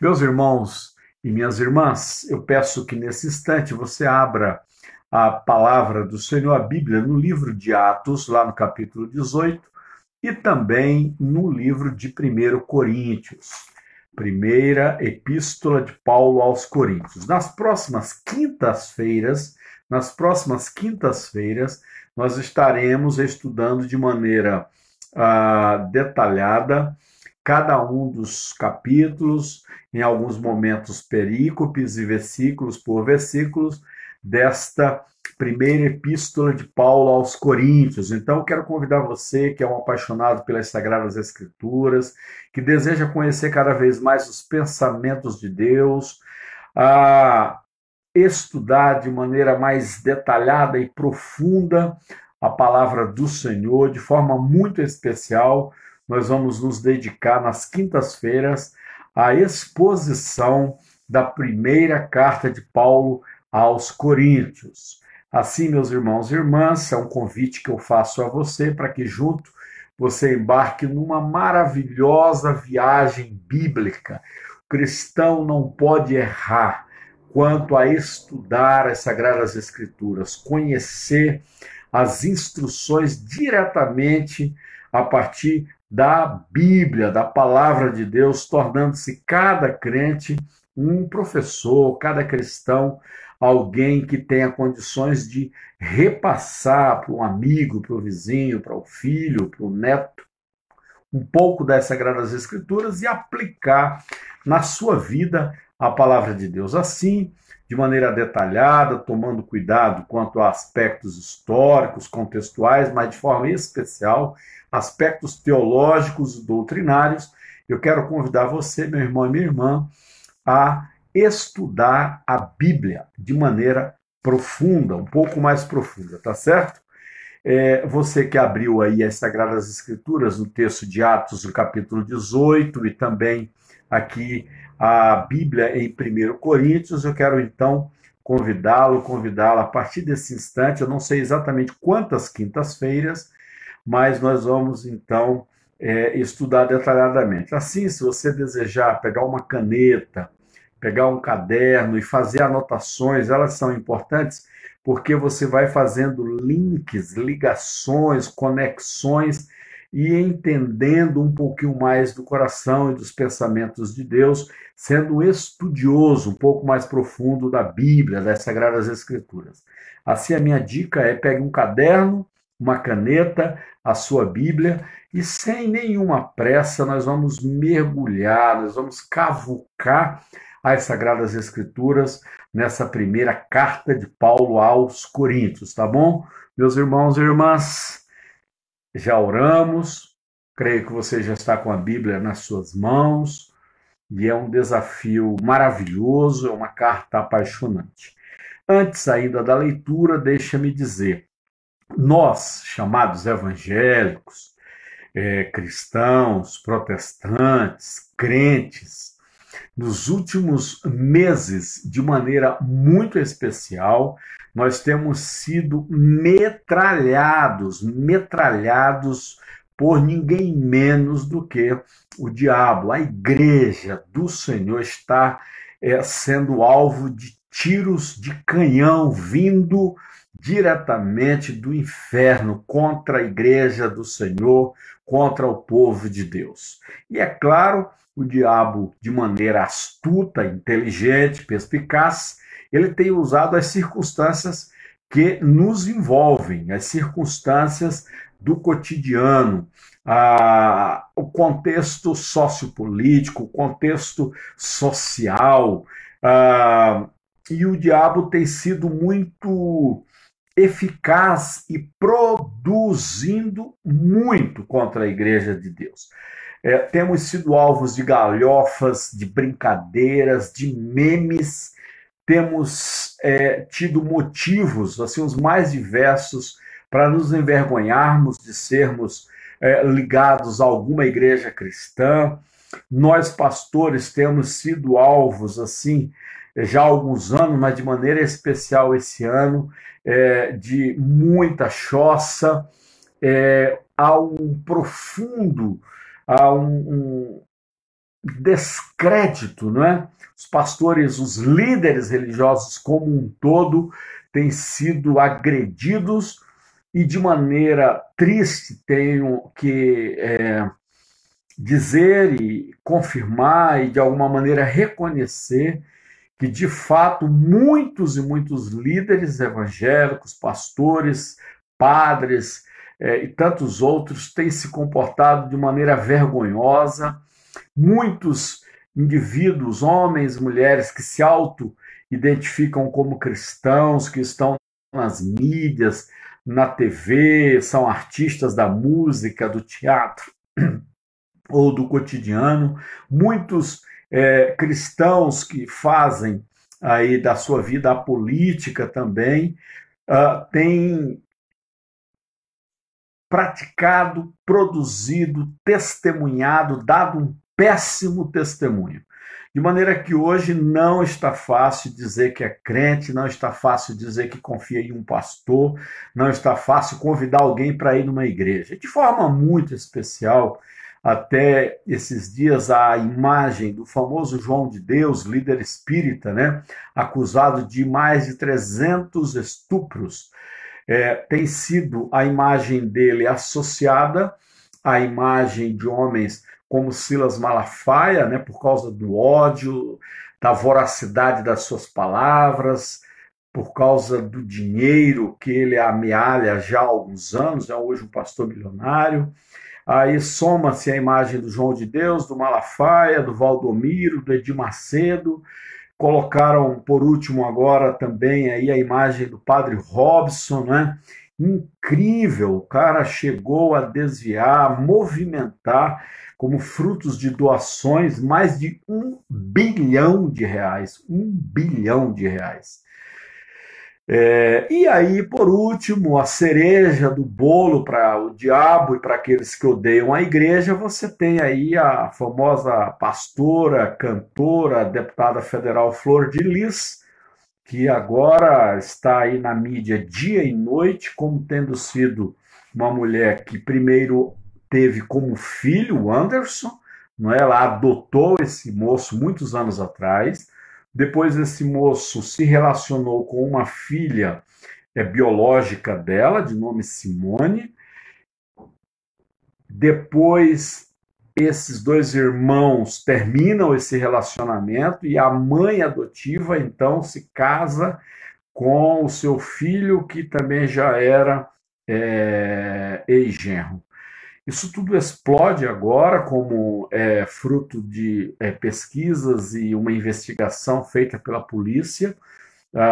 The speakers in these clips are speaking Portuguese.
Meus irmãos e minhas irmãs, eu peço que nesse instante você abra a palavra do Senhor, a Bíblia, no livro de Atos, lá no capítulo 18, e também no livro de 1 Coríntios, primeira epístola de Paulo aos Coríntios. Nas próximas quintas-feiras, nas próximas quintas-feiras, nós estaremos estudando de maneira ah, detalhada cada um dos capítulos, em alguns momentos perícopes e versículos por versículos, desta primeira epístola de Paulo aos Coríntios. Então, quero convidar você que é um apaixonado pelas Sagradas Escrituras, que deseja conhecer cada vez mais os pensamentos de Deus, a estudar de maneira mais detalhada e profunda a palavra do Senhor, de forma muito especial nós vamos nos dedicar nas quintas-feiras à exposição da primeira carta de Paulo aos Coríntios. Assim, meus irmãos e irmãs, é um convite que eu faço a você para que junto você embarque numa maravilhosa viagem bíblica. O cristão não pode errar quanto a estudar as Sagradas Escrituras, conhecer as instruções diretamente a partir da Bíblia, da palavra de Deus, tornando-se cada crente um professor, cada cristão alguém que tenha condições de repassar para um amigo, para o vizinho, para o filho, para o neto, um pouco das Sagradas Escrituras e aplicar na sua vida a palavra de Deus. Assim, de maneira detalhada, tomando cuidado quanto a aspectos históricos, contextuais, mas de forma especial aspectos teológicos e doutrinários, eu quero convidar você, meu irmão e minha irmã, a estudar a Bíblia de maneira profunda, um pouco mais profunda, tá certo? É, você que abriu aí as Sagradas Escrituras no texto de Atos, no capítulo 18, e também aqui a Bíblia em 1 Coríntios, eu quero então convidá-lo, convidá-la a partir desse instante, eu não sei exatamente quantas quintas-feiras, mas nós vamos então é, estudar detalhadamente. Assim, se você desejar pegar uma caneta, pegar um caderno e fazer anotações, elas são importantes porque você vai fazendo links, ligações, conexões e entendendo um pouquinho mais do coração e dos pensamentos de Deus, sendo estudioso um pouco mais profundo da Bíblia, das Sagradas Escrituras. Assim, a minha dica é pegue um caderno, uma caneta, a sua Bíblia e sem nenhuma pressa nós vamos mergulhar, nós vamos cavucar as Sagradas Escrituras nessa primeira carta de Paulo aos Coríntios, tá bom? Meus irmãos e irmãs, já oramos, creio que você já está com a Bíblia nas suas mãos e é um desafio maravilhoso, é uma carta apaixonante. Antes ainda da leitura, deixa-me dizer, nós, chamados evangélicos, é, cristãos, protestantes, crentes, nos últimos meses, de maneira muito especial, nós temos sido metralhados, metralhados por ninguém menos do que o diabo. A igreja do Senhor está é, sendo alvo de tiros de canhão vindo diretamente do inferno contra a igreja do Senhor, contra o povo de Deus. E é claro, o diabo, de maneira astuta, inteligente, perspicaz, ele tem usado as circunstâncias que nos envolvem, as circunstâncias do cotidiano, a, o contexto sociopolítico, o contexto social, a, e o diabo tem sido muito eficaz e produzindo muito contra a igreja de Deus. É, temos sido alvos de galhofas, de brincadeiras, de memes, temos é, tido motivos, assim, os mais diversos, para nos envergonharmos de sermos é, ligados a alguma igreja cristã. Nós, pastores, temos sido alvos, assim, já há alguns anos, mas de maneira especial esse ano, é, de muita choça, é, há um profundo, há um, um, descrédito, não é? Os pastores, os líderes religiosos como um todo têm sido agredidos e de maneira triste tenho que é, dizer e confirmar e de alguma maneira reconhecer que de fato muitos e muitos líderes evangélicos, pastores, padres é, e tantos outros têm se comportado de maneira vergonhosa. Muitos indivíduos, homens, mulheres que se auto-identificam como cristãos, que estão nas mídias, na TV, são artistas da música, do teatro ou do cotidiano. Muitos é, cristãos que fazem aí da sua vida a política também uh, têm praticado, produzido, testemunhado, dado um péssimo testemunho. De maneira que hoje não está fácil dizer que é crente, não está fácil dizer que confia em um pastor, não está fácil convidar alguém para ir numa igreja. De forma muito especial, até esses dias, a imagem do famoso João de Deus, líder espírita, né, acusado de mais de 300 estupros, é, tem sido a imagem dele associada à imagem de homens como Silas Malafaia, né, por causa do ódio, da voracidade das suas palavras, por causa do dinheiro que ele amealha já há alguns anos, é hoje um pastor milionário. Aí soma-se a imagem do João de Deus, do Malafaia, do Valdomiro, do Edir Macedo. Colocaram por último agora também aí a imagem do Padre Robson, né? Incrível, o cara chegou a desviar, movimentar como frutos de doações, mais de um bilhão de reais. Um bilhão de reais. É, e aí, por último, a cereja do bolo para o diabo e para aqueles que odeiam a igreja, você tem aí a famosa pastora, cantora, deputada federal Flor de Lis, que agora está aí na mídia dia e noite, como tendo sido uma mulher que primeiro teve como filho o Anderson, não é? ela adotou esse moço muitos anos atrás. Depois esse moço se relacionou com uma filha é, biológica dela, de nome Simone. Depois esses dois irmãos terminam esse relacionamento e a mãe adotiva então se casa com o seu filho, que também já era é, ex-genro. Isso tudo explode agora como é, fruto de é, pesquisas e uma investigação feita pela polícia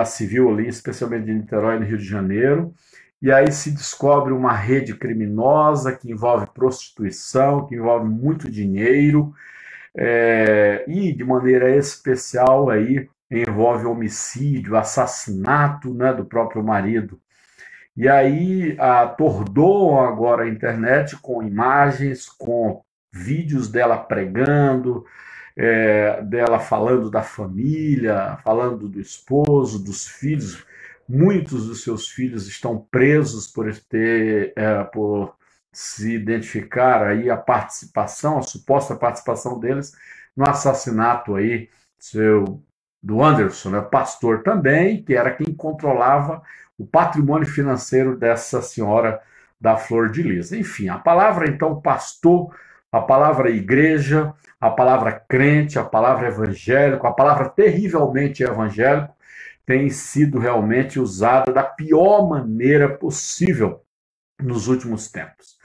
civil ali, especialmente de Niterói no Rio de Janeiro. E aí se descobre uma rede criminosa que envolve prostituição, que envolve muito dinheiro, é, e de maneira especial aí envolve homicídio, assassinato né, do próprio marido e aí atordoam agora a internet com imagens, com vídeos dela pregando, é, dela falando da família, falando do esposo, dos filhos. Muitos dos seus filhos estão presos por ter, é, por se identificar aí a participação, a suposta participação deles no assassinato aí seu do Anderson, né, pastor também, que era quem controlava o patrimônio financeiro dessa senhora da Flor de Lis. Enfim, a palavra então pastor, a palavra igreja, a palavra crente, a palavra evangélico, a palavra terrivelmente evangélico tem sido realmente usada da pior maneira possível nos últimos tempos.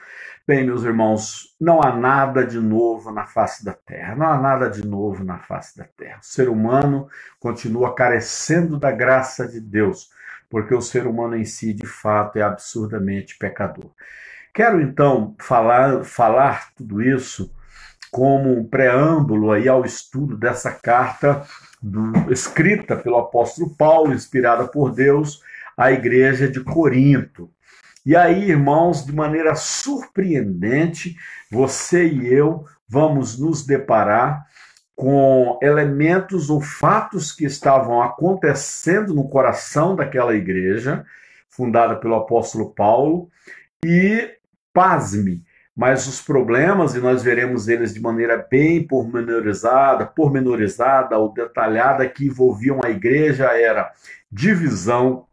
Bem, meus irmãos, não há nada de novo na face da terra, não há nada de novo na face da terra. O ser humano continua carecendo da graça de Deus porque o ser humano em si, de fato, é absurdamente pecador. Quero então falar, falar tudo isso como um preâmbulo aí ao estudo dessa carta do, escrita pelo apóstolo Paulo, inspirada por Deus, à igreja de Corinto. E aí, irmãos, de maneira surpreendente, você e eu vamos nos deparar com elementos ou fatos que estavam acontecendo no coração daquela igreja, fundada pelo apóstolo Paulo, e, pasme, mas os problemas, e nós veremos eles de maneira bem pormenorizada, pormenorizada ou detalhada, que envolviam a igreja, era divisão.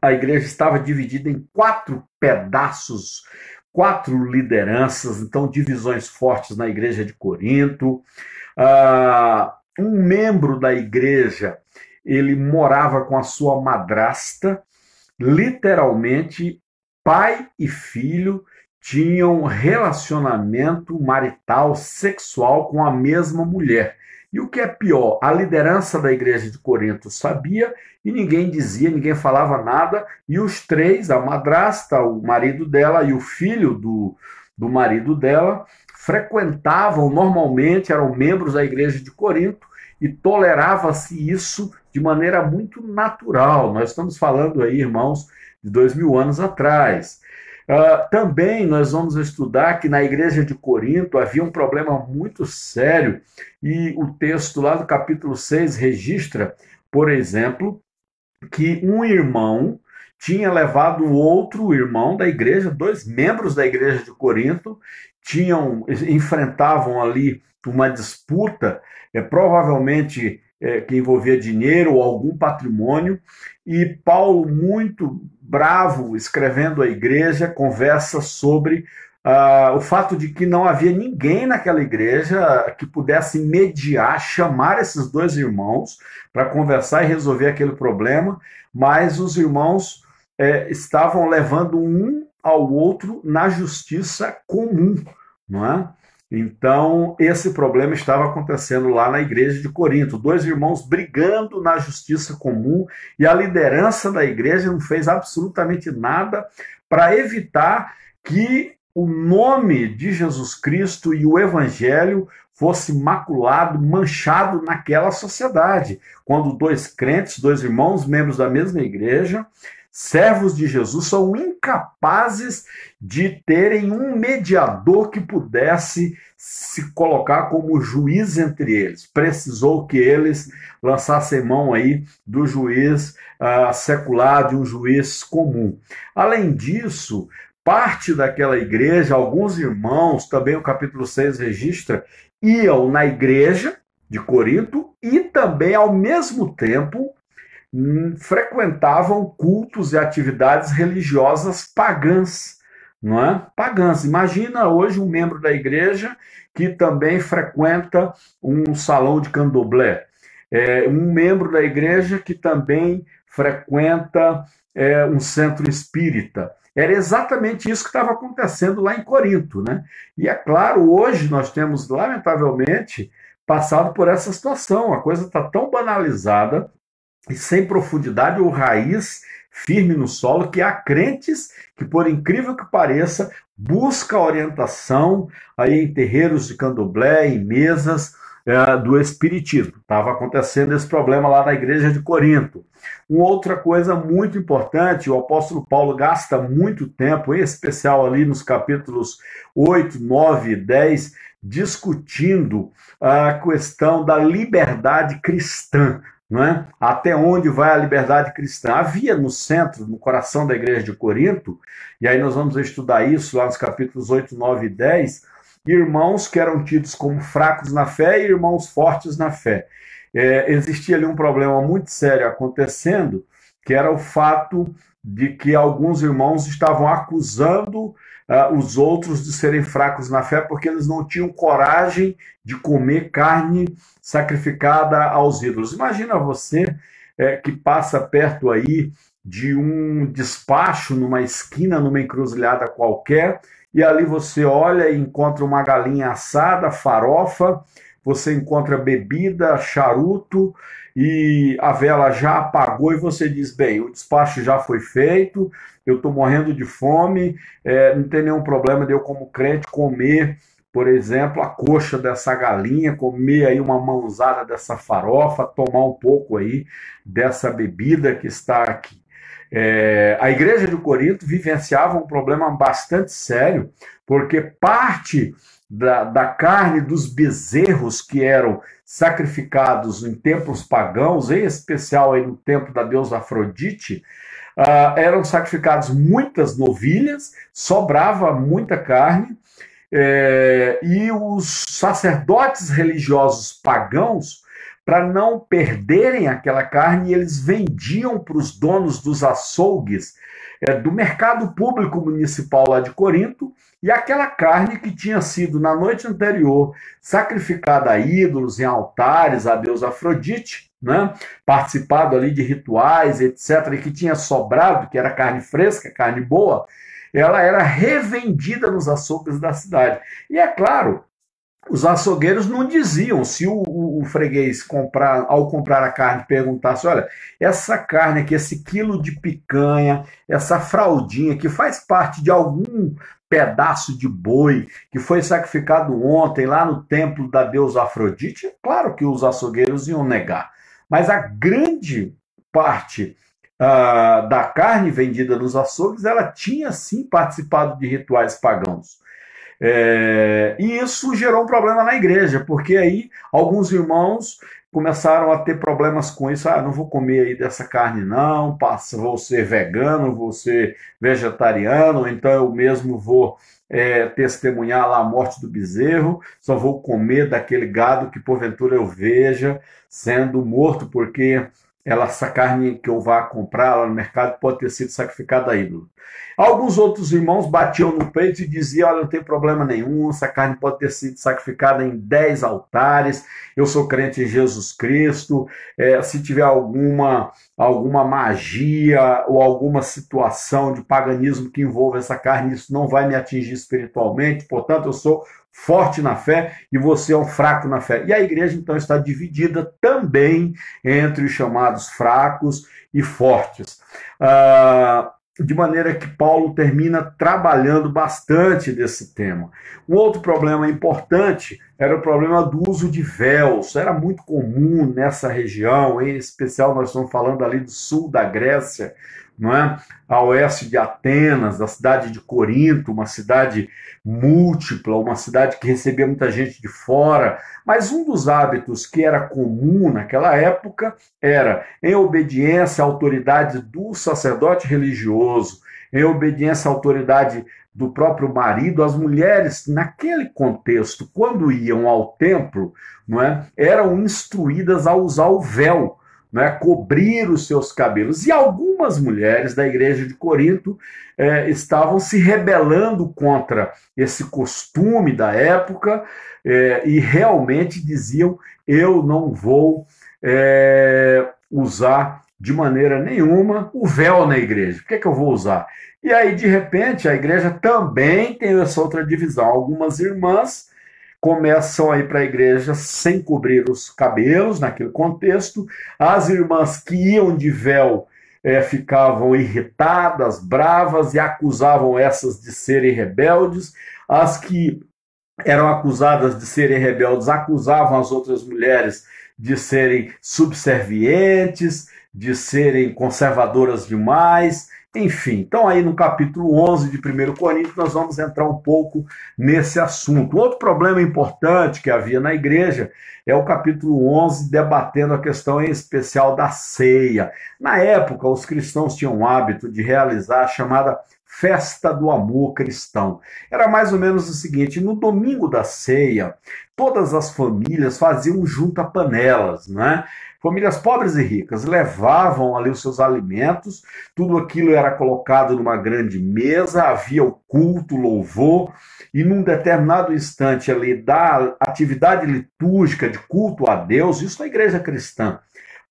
A igreja estava dividida em quatro pedaços, quatro lideranças, então divisões fortes na igreja de Corinto. Uh, um membro da igreja, ele morava com a sua madrasta, literalmente pai e filho tinham relacionamento marital sexual com a mesma mulher. E o que é pior, a liderança da igreja de Corinto sabia e ninguém dizia, ninguém falava nada, e os três, a madrasta, o marido dela e o filho do, do marido dela, frequentavam normalmente, eram membros da igreja de Corinto, e tolerava-se isso de maneira muito natural. Nós estamos falando aí, irmãos, de dois mil anos atrás. Uh, também nós vamos estudar que na igreja de Corinto havia um problema muito sério, e o texto lá do capítulo 6 registra, por exemplo, que um irmão tinha levado outro irmão da igreja, dois membros da igreja de Corinto, tinham enfrentavam ali uma disputa, é, provavelmente é, que envolvia dinheiro ou algum patrimônio, e Paulo, muito bravo, escrevendo à igreja, conversa sobre uh, o fato de que não havia ninguém naquela igreja que pudesse mediar, chamar esses dois irmãos para conversar e resolver aquele problema, mas os irmãos é, estavam levando um ao outro na justiça comum, não é? Então, esse problema estava acontecendo lá na igreja de Corinto. Dois irmãos brigando na justiça comum e a liderança da igreja não fez absolutamente nada para evitar que o nome de Jesus Cristo e o evangelho fosse maculado, manchado naquela sociedade. Quando dois crentes, dois irmãos, membros da mesma igreja, servos de Jesus são incapazes de terem um mediador que pudesse se colocar como juiz entre eles. Precisou que eles lançassem mão aí do juiz uh, secular, de um juiz comum. Além disso, parte daquela igreja, alguns irmãos, também o capítulo 6 registra, iam na igreja de Corinto e também, ao mesmo tempo, frequentavam cultos e atividades religiosas pagãs, não é? Pagãs. Imagina hoje um membro da igreja que também frequenta um salão de candomblé, é, um membro da igreja que também frequenta é, um centro espírita. Era exatamente isso que estava acontecendo lá em Corinto, né? E é claro, hoje nós temos, lamentavelmente, passado por essa situação. A coisa está tão banalizada e sem profundidade ou raiz firme no solo, que há crentes que, por incrível que pareça, busca orientação aí em terreiros de candomblé, em mesas é, do espiritismo. Estava acontecendo esse problema lá na igreja de Corinto. Uma outra coisa muito importante, o apóstolo Paulo gasta muito tempo, em especial ali nos capítulos 8, 9 e 10, discutindo a questão da liberdade cristã não é? Até onde vai a liberdade cristã? Havia no centro, no coração da igreja de Corinto, e aí nós vamos estudar isso lá nos capítulos 8, 9 e 10, irmãos que eram tidos como fracos na fé e irmãos fortes na fé. É, existia ali um problema muito sério acontecendo, que era o fato de que alguns irmãos estavam acusando uh, os outros de serem fracos na fé porque eles não tinham coragem de comer carne sacrificada aos ídolos. Imagina você é, que passa perto aí de um despacho numa esquina, numa encruzilhada qualquer, e ali você olha e encontra uma galinha assada, farofa, você encontra bebida, charuto, e a vela já apagou e você diz: bem, o despacho já foi feito, eu estou morrendo de fome, é, não tem nenhum problema de eu, como crente, comer, por exemplo, a coxa dessa galinha, comer aí uma mãozada dessa farofa, tomar um pouco aí dessa bebida que está aqui. É, a igreja de Corinto vivenciava um problema bastante sério, porque parte da, da carne dos bezerros que eram sacrificados em templos pagãos, em especial aí no templo da deusa Afrodite, uh, eram sacrificados muitas novilhas, sobrava muita carne, é, e os sacerdotes religiosos pagãos, para não perderem aquela carne, eles vendiam para os donos dos açougues é, do mercado público municipal lá de Corinto, e aquela carne que tinha sido na noite anterior sacrificada a ídolos, em altares, a deus Afrodite, né? participado ali de rituais, etc., e que tinha sobrado, que era carne fresca, carne boa, ela era revendida nos açougues da cidade. E é claro, os açougueiros não diziam, se o, o, o, freguês comprar, ao comprar a carne perguntasse, olha, essa carne aqui, esse quilo de picanha, essa fraldinha que faz parte de algum pedaço de boi que foi sacrificado ontem lá no templo da deusa Afrodite, claro que os açougueiros iam negar. Mas a grande parte uh, da carne vendida nos açougues, ela tinha sim participado de rituais pagãos. É, e isso gerou um problema na igreja, porque aí alguns irmãos começaram a ter problemas com isso. Ah, não vou comer aí dessa carne, não, passa, vou ser vegano, vou ser vegetariano, então eu mesmo vou é, testemunhar lá a morte do bezerro, só vou comer daquele gado que porventura eu veja sendo morto, porque ela, essa carne que eu vá comprar lá no mercado pode ter sido sacrificada a ídolo. Alguns outros irmãos batiam no peito e diziam: Olha, não tem problema nenhum, essa carne pode ter sido sacrificada em dez altares, eu sou crente em Jesus Cristo. É, se tiver alguma, alguma magia ou alguma situação de paganismo que envolva essa carne, isso não vai me atingir espiritualmente, portanto, eu sou forte na fé e você é um fraco na fé. E a igreja então está dividida também entre os chamados fracos e fortes. Ah, de maneira que Paulo termina trabalhando bastante desse tema. Um outro problema importante era o problema do uso de véus. Era muito comum nessa região, em especial nós estamos falando ali do sul da Grécia, não é? a oeste de Atenas, da cidade de Corinto, uma cidade múltipla, uma cidade que recebia muita gente de fora. Mas um dos hábitos que era comum naquela época era, em obediência à autoridade do sacerdote religioso, em obediência à autoridade do próprio marido, as mulheres, naquele contexto, quando iam ao templo, não é, eram instruídas a usar o véu né, cobrir os seus cabelos. E algumas mulheres da igreja de Corinto é, estavam se rebelando contra esse costume da época é, e realmente diziam: eu não vou é, usar de maneira nenhuma o véu na igreja. Por que, é que eu vou usar? E aí, de repente, a igreja também tem essa outra divisão. Algumas irmãs começam a ir para a igreja sem cobrir os cabelos, naquele contexto. As irmãs que iam de véu é, ficavam irritadas, bravas e acusavam essas de serem rebeldes. As que eram acusadas de serem rebeldes acusavam as outras mulheres de serem subservientes, de serem conservadoras demais. Enfim, então aí no capítulo 11 de 1 Coríntios nós vamos entrar um pouco nesse assunto. Outro problema importante que havia na igreja é o capítulo 11 debatendo a questão em especial da ceia. Na época, os cristãos tinham o hábito de realizar a chamada festa do amor cristão. Era mais ou menos o seguinte: no domingo da ceia, todas as famílias faziam junta panelas, né? Famílias pobres e ricas levavam ali os seus alimentos, tudo aquilo era colocado numa grande mesa, havia o culto, o louvor, e num determinado instante ali da atividade litúrgica de culto a Deus, isso na igreja cristã,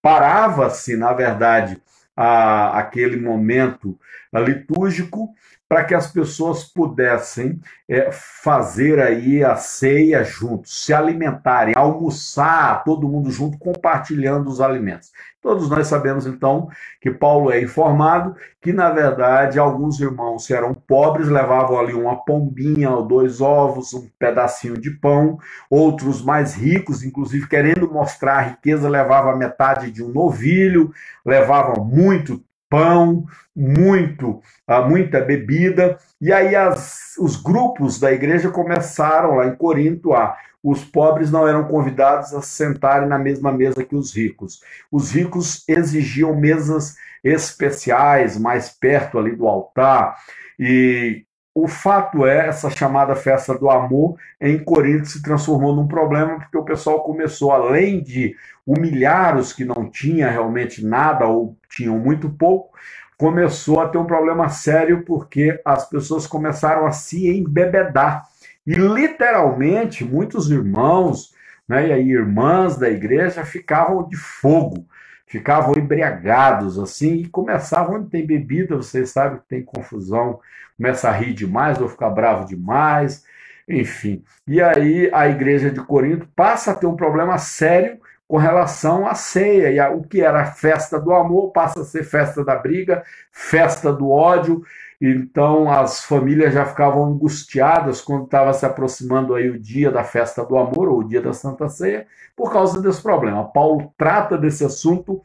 parava-se, na verdade, a, aquele momento litúrgico para que as pessoas pudessem é, fazer aí a ceia juntos, se alimentarem, almoçar todo mundo junto, compartilhando os alimentos. Todos nós sabemos então que Paulo é informado que na verdade alguns irmãos que eram pobres levavam ali uma pombinha, dois ovos, um pedacinho de pão, outros mais ricos, inclusive querendo mostrar a riqueza, levavam metade de um novilho, levavam muito pão, muito, muita bebida, e aí as, os grupos da igreja começaram lá em Corinto a os pobres não eram convidados a sentarem na mesma mesa que os ricos. Os ricos exigiam mesas especiais, mais perto ali do altar, e o fato é, essa chamada festa do amor em Corinto se transformou num problema porque o pessoal começou, além de humilhar os que não tinham realmente nada ou tinham muito pouco, começou a ter um problema sério porque as pessoas começaram a se embebedar. E literalmente, muitos irmãos né, e aí, irmãs da igreja ficavam de fogo ficavam embriagados assim e começavam, onde tem bebida, vocês sabem que tem confusão, começa a rir demais ou ficar bravo demais, enfim. E aí a igreja de Corinto passa a ter um problema sério com relação à ceia, e a, o que era festa do amor passa a ser festa da briga, festa do ódio, então as famílias já ficavam angustiadas quando estava se aproximando aí o dia da festa do amor ou o dia da Santa Ceia, por causa desse problema. Paulo trata desse assunto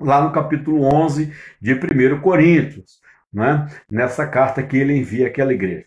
lá no capítulo 11 de 1 Coríntios, né? nessa carta que ele envia àquela igreja.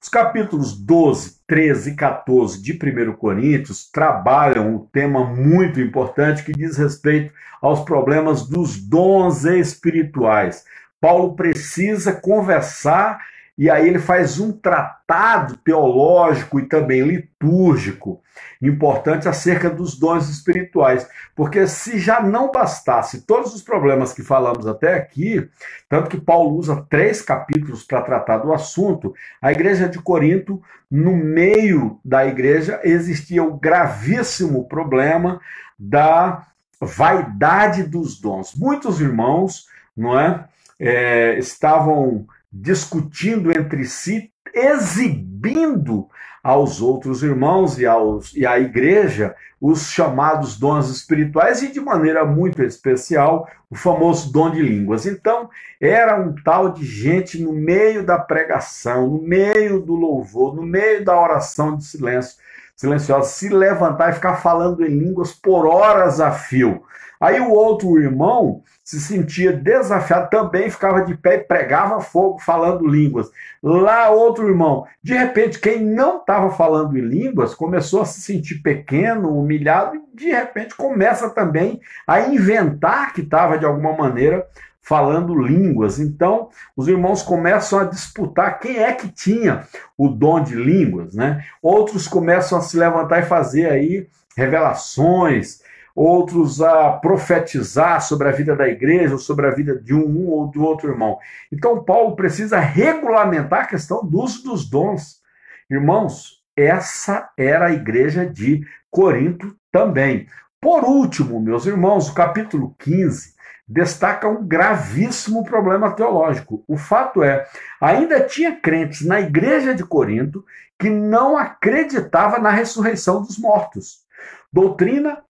Os capítulos 12, 13 e 14 de 1 Coríntios trabalham um tema muito importante que diz respeito aos problemas dos dons espirituais. Paulo precisa conversar e aí ele faz um tratado teológico e também litúrgico importante acerca dos dons espirituais, porque se já não bastasse todos os problemas que falamos até aqui, tanto que Paulo usa três capítulos para tratar do assunto, a igreja de Corinto, no meio da igreja, existia o gravíssimo problema da vaidade dos dons. Muitos irmãos, não é? É, estavam discutindo entre si, exibindo aos outros irmãos e, aos, e à igreja os chamados dons espirituais e, de maneira muito especial, o famoso dom de línguas. Então, era um tal de gente no meio da pregação, no meio do louvor, no meio da oração de silêncio, silenciosa, se levantar e ficar falando em línguas por horas a fio. Aí o outro irmão se sentia desafiado, também ficava de pé e pregava fogo falando línguas. Lá outro irmão, de repente, quem não estava falando em línguas começou a se sentir pequeno, humilhado, e de repente começa também a inventar que estava de alguma maneira falando línguas. Então, os irmãos começam a disputar quem é que tinha o dom de línguas, né? Outros começam a se levantar e fazer aí revelações, outros a profetizar sobre a vida da igreja, ou sobre a vida de um ou do outro irmão. Então, Paulo precisa regulamentar a questão do uso dos dons. Irmãos, essa era a igreja de Corinto também. Por último, meus irmãos, o capítulo 15 destaca um gravíssimo problema teológico. O fato é, ainda tinha crentes na igreja de Corinto que não acreditava na ressurreição dos mortos. Doutrina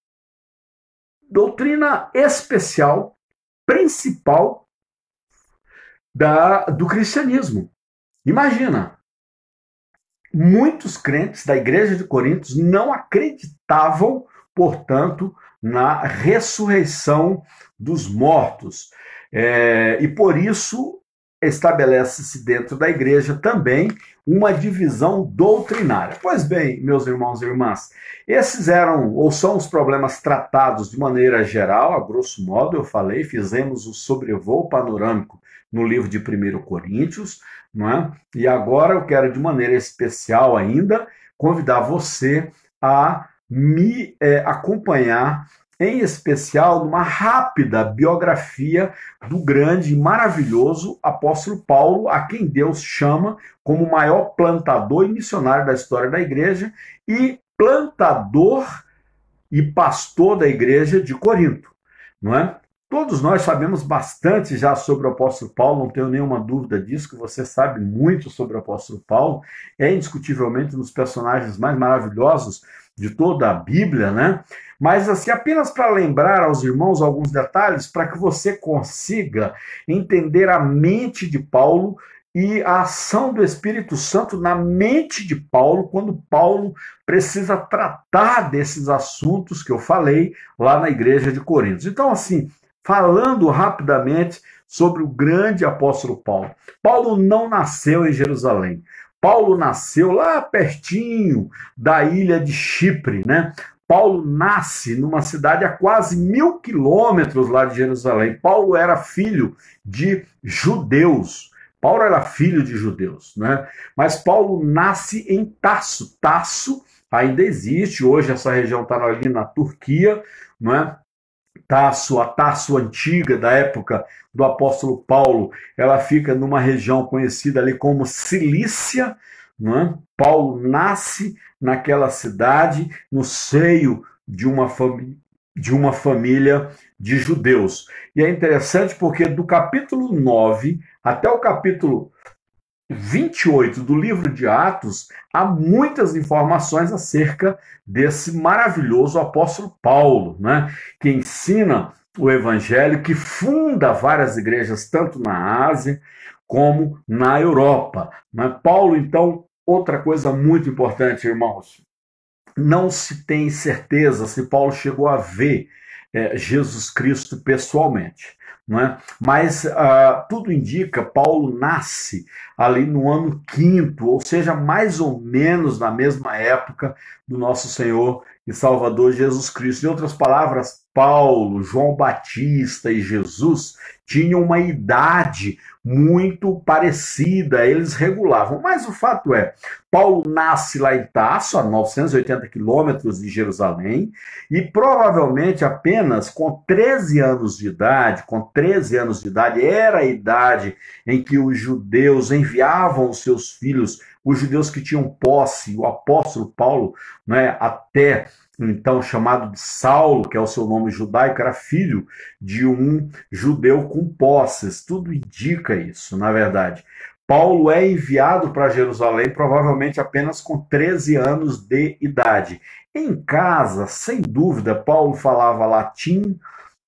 doutrina especial, principal da, do cristianismo. Imagina, muitos crentes da igreja de Corinto não acreditavam, portanto, na ressurreição dos mortos. É, e por isso estabelece-se dentro da igreja também uma divisão doutrinária. Pois bem, meus irmãos e irmãs, esses eram ou são os problemas tratados de maneira geral, a grosso modo, eu falei, fizemos o sobrevoo panorâmico no livro de 1 Coríntios, não é? E agora eu quero de maneira especial ainda convidar você a me é, acompanhar em especial numa rápida biografia do grande e maravilhoso apóstolo Paulo, a quem Deus chama como o maior plantador e missionário da história da igreja e plantador e pastor da igreja de Corinto, não é? Todos nós sabemos bastante já sobre o apóstolo Paulo, não tenho nenhuma dúvida disso, que você sabe muito sobre o apóstolo Paulo, é indiscutivelmente um dos personagens mais maravilhosos de toda a Bíblia, né? Mas assim, apenas para lembrar aos irmãos alguns detalhes para que você consiga entender a mente de Paulo e a ação do Espírito Santo na mente de Paulo, quando Paulo precisa tratar desses assuntos que eu falei lá na igreja de Coríntios. Então, assim, falando rapidamente sobre o grande apóstolo Paulo. Paulo não nasceu em Jerusalém. Paulo nasceu lá pertinho da ilha de Chipre, né? Paulo nasce numa cidade a quase mil quilômetros lá de Jerusalém. Paulo era filho de judeus. Paulo era filho de judeus, né? Mas Paulo nasce em Tasso. Tasso ainda existe, hoje essa região está ali na Turquia, não é? Tasso, a Tasso antiga da época do apóstolo Paulo, ela fica numa região conhecida ali como Cilícia, é? Paulo nasce naquela cidade, no seio de uma, de uma família de judeus. E é interessante porque do capítulo 9 até o capítulo 28 do livro de Atos, há muitas informações acerca desse maravilhoso apóstolo Paulo, né? que ensina o evangelho, que funda várias igrejas, tanto na Ásia como na Europa. Né? Paulo, então, outra coisa muito importante, irmãos, não se tem certeza se Paulo chegou a ver é, Jesus Cristo pessoalmente. É? Mas uh, tudo indica, Paulo nasce ali no ano quinto, ou seja, mais ou menos na mesma época do nosso Senhor e Salvador Jesus Cristo. Em outras palavras, Paulo, João Batista e Jesus tinham uma idade muito parecida, eles regulavam. Mas o fato é, Paulo nasce lá em Tasso, a 980 quilômetros de Jerusalém, e provavelmente apenas com 13 anos de idade, com 13 anos de idade, era a idade em que os judeus enviavam os seus filhos, os judeus que tinham posse, o apóstolo Paulo, né, até então chamado de Saulo, que é o seu nome judaico, era filho de um judeu com posses. Tudo indica isso, na verdade. Paulo é enviado para Jerusalém provavelmente apenas com 13 anos de idade. Em casa, sem dúvida, Paulo falava latim,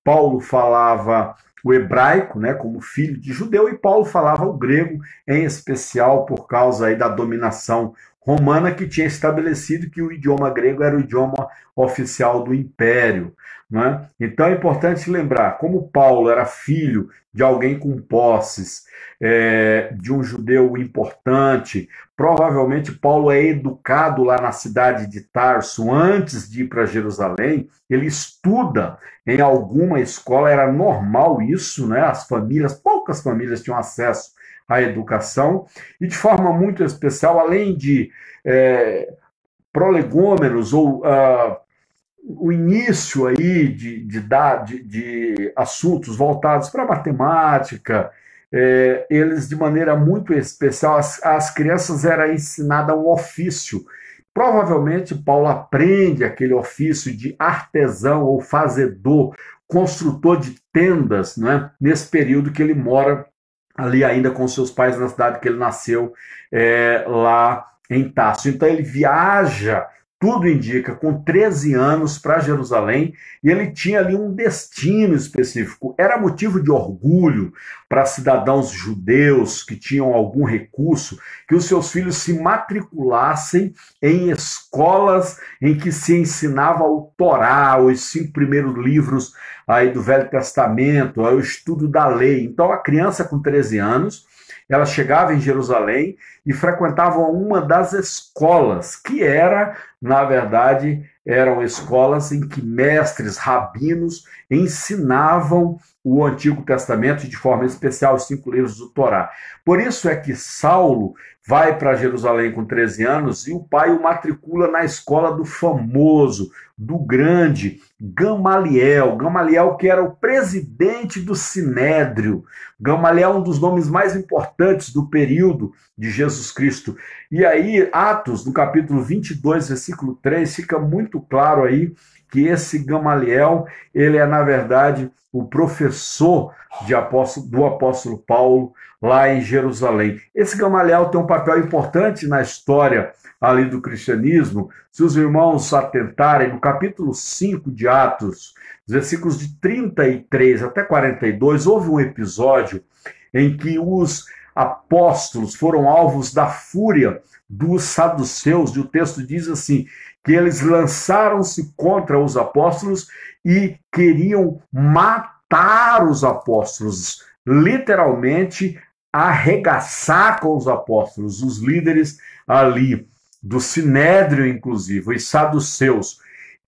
Paulo falava o hebraico, né, como filho de judeu, e Paulo falava o grego, em especial por causa aí da dominação romana que tinha estabelecido que o idioma grego era o idioma oficial do império. Né? Então é importante lembrar, como Paulo era filho de alguém com posses, é, de um judeu importante, provavelmente Paulo é educado lá na cidade de Tarso antes de ir para Jerusalém, ele estuda em alguma escola, era normal isso, né? as famílias, poucas famílias tinham acesso à educação, e de forma muito especial, além de é, prolegômenos ou uh, o início aí de, de, de, de assuntos voltados para matemática, é, eles de maneira muito especial, as, as crianças era ensinada um ofício. Provavelmente Paulo aprende aquele ofício de artesão ou fazedor, construtor de tendas, né, nesse período que ele mora ali ainda com seus pais na cidade que ele nasceu, é, lá em Tarso. Então ele viaja tudo indica, com 13 anos para Jerusalém, e ele tinha ali um destino específico. Era motivo de orgulho para cidadãos judeus que tinham algum recurso que os seus filhos se matriculassem em escolas em que se ensinava o Torá, os cinco primeiros livros aí do Velho Testamento, o estudo da lei. Então a criança com 13 anos ela chegava em Jerusalém e frequentava uma das escolas, que era, na verdade, eram escolas em que mestres, rabinos ensinavam o Antigo Testamento de forma especial os cinco livros do Torá. Por isso é que Saulo vai para Jerusalém com 13 anos e o pai o matricula na escola do famoso, do grande Gamaliel. Gamaliel que era o presidente do Sinédrio. Gamaliel é um dos nomes mais importantes do período de Jesus Cristo. E aí, Atos, no capítulo 22, versículo 3, fica muito claro aí que esse Gamaliel, ele é, na verdade, o professor apóstolo, do apóstolo Paulo lá em Jerusalém. Esse Gamaliel tem um papel importante na história ali do cristianismo. Se os irmãos atentarem, no capítulo 5 de Atos, versículos de 33 até 42, houve um episódio em que os apóstolos foram alvos da fúria dos saduceus, e o texto diz assim: que eles lançaram-se contra os apóstolos e queriam matar os apóstolos, literalmente arregaçar com os apóstolos, os líderes ali do Sinédrio, inclusive, os saduceus.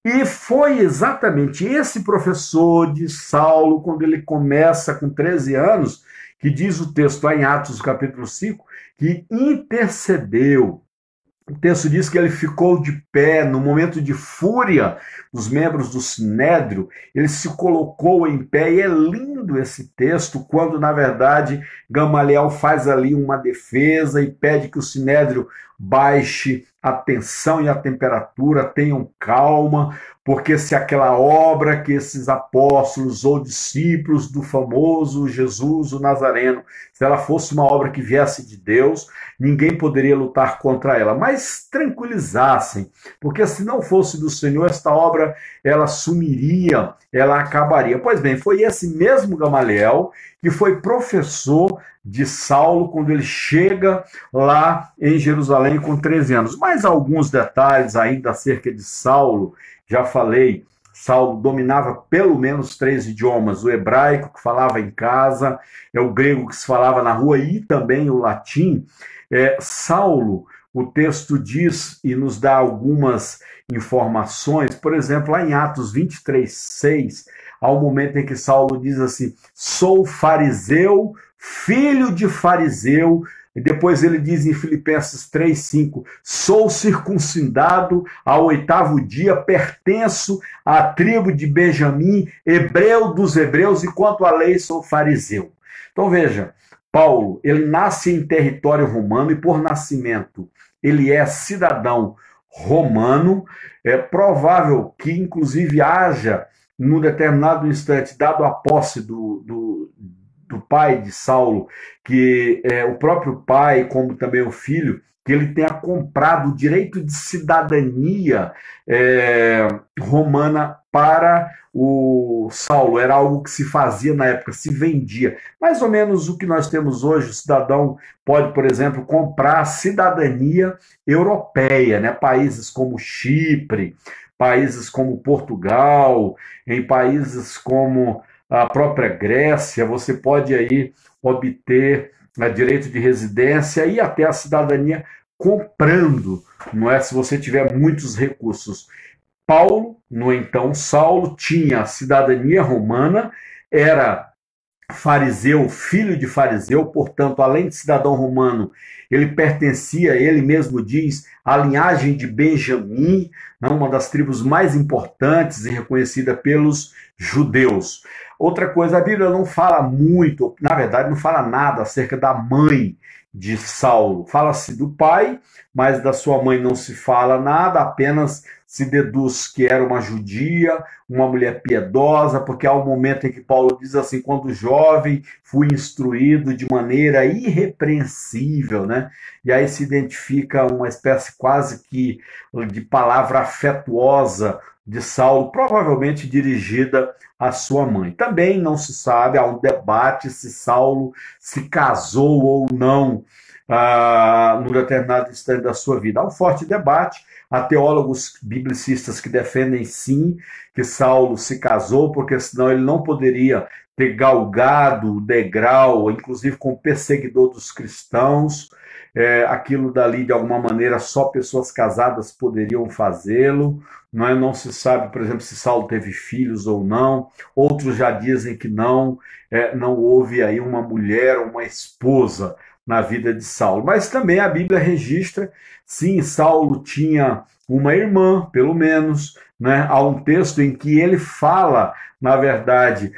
E foi exatamente esse professor de Saulo, quando ele começa com 13 anos, que diz o texto lá em Atos, capítulo 5, que intercedeu. O texto diz que ele ficou de pé no momento de fúria dos membros do Sinédrio, ele se colocou em pé, e é lindo esse texto, quando na verdade Gamaliel faz ali uma defesa e pede que o Sinédrio baixe a tensão e a temperatura, tenham calma, porque se aquela obra que esses apóstolos ou discípulos do famoso Jesus, o Nazareno, se ela fosse uma obra que viesse de Deus, ninguém poderia lutar contra ela. Mas tranquilizassem, porque se não fosse do Senhor, esta obra ela sumiria, ela acabaria. Pois bem, foi esse mesmo Gamaliel que foi professor de Saulo quando ele chega lá em Jerusalém com 13 anos. Mais alguns detalhes ainda acerca de Saulo já falei, Saulo dominava pelo menos três idiomas: o hebraico, que falava em casa, é o grego que se falava na rua e também o latim. É, Saulo, o texto diz e nos dá algumas informações, por exemplo, lá em Atos 23, 6, há um momento em que Saulo diz assim: Sou fariseu, filho de fariseu, e depois ele diz em Filipenses 3,5: Sou circuncidado ao oitavo dia, pertenço à tribo de Benjamim, hebreu dos hebreus, e quanto à lei sou fariseu. Então veja, Paulo, ele nasce em território romano e por nascimento ele é cidadão romano. É provável que, inclusive, haja, num determinado instante, dado a posse do, do do pai de Saulo, que é, o próprio pai, como também o filho, que ele tenha comprado o direito de cidadania é, romana para o Saulo. Era algo que se fazia na época, se vendia. Mais ou menos o que nós temos hoje, o cidadão pode, por exemplo, comprar cidadania europeia, né? países como Chipre, países como Portugal, em países como a própria Grécia, você pode aí obter né, direito de residência e até a cidadania comprando, não é? Se você tiver muitos recursos. Paulo, no então Saulo, tinha cidadania romana, era fariseu, filho de fariseu, portanto, além de cidadão romano, ele pertencia, ele mesmo diz, à linhagem de Benjamim, né, uma das tribos mais importantes e reconhecida pelos judeus. Outra coisa, a Bíblia não fala muito, na verdade, não fala nada acerca da mãe de Saulo. Fala-se do pai, mas da sua mãe não se fala nada, apenas se deduz que era uma judia, uma mulher piedosa, porque há um momento em que Paulo diz assim: quando jovem, fui instruído de maneira irrepreensível, né? E aí se identifica uma espécie quase que de palavra afetuosa de Saulo, provavelmente dirigida à sua mãe. Também não se sabe, há um debate se Saulo se casou ou não ah, no determinado instante da sua vida. Há um forte debate. Há teólogos biblicistas que defendem sim que Saulo se casou, porque senão ele não poderia ter galgado o degrau, inclusive como perseguidor dos cristãos. É, aquilo dali, de alguma maneira, só pessoas casadas poderiam fazê-lo. Não, é? não se sabe, por exemplo, se Saulo teve filhos ou não. Outros já dizem que não, é, não houve aí uma mulher, uma esposa na vida de Saulo. Mas também a Bíblia registra, sim, Saulo tinha uma irmã, pelo menos, né? Há um texto em que ele fala, na verdade,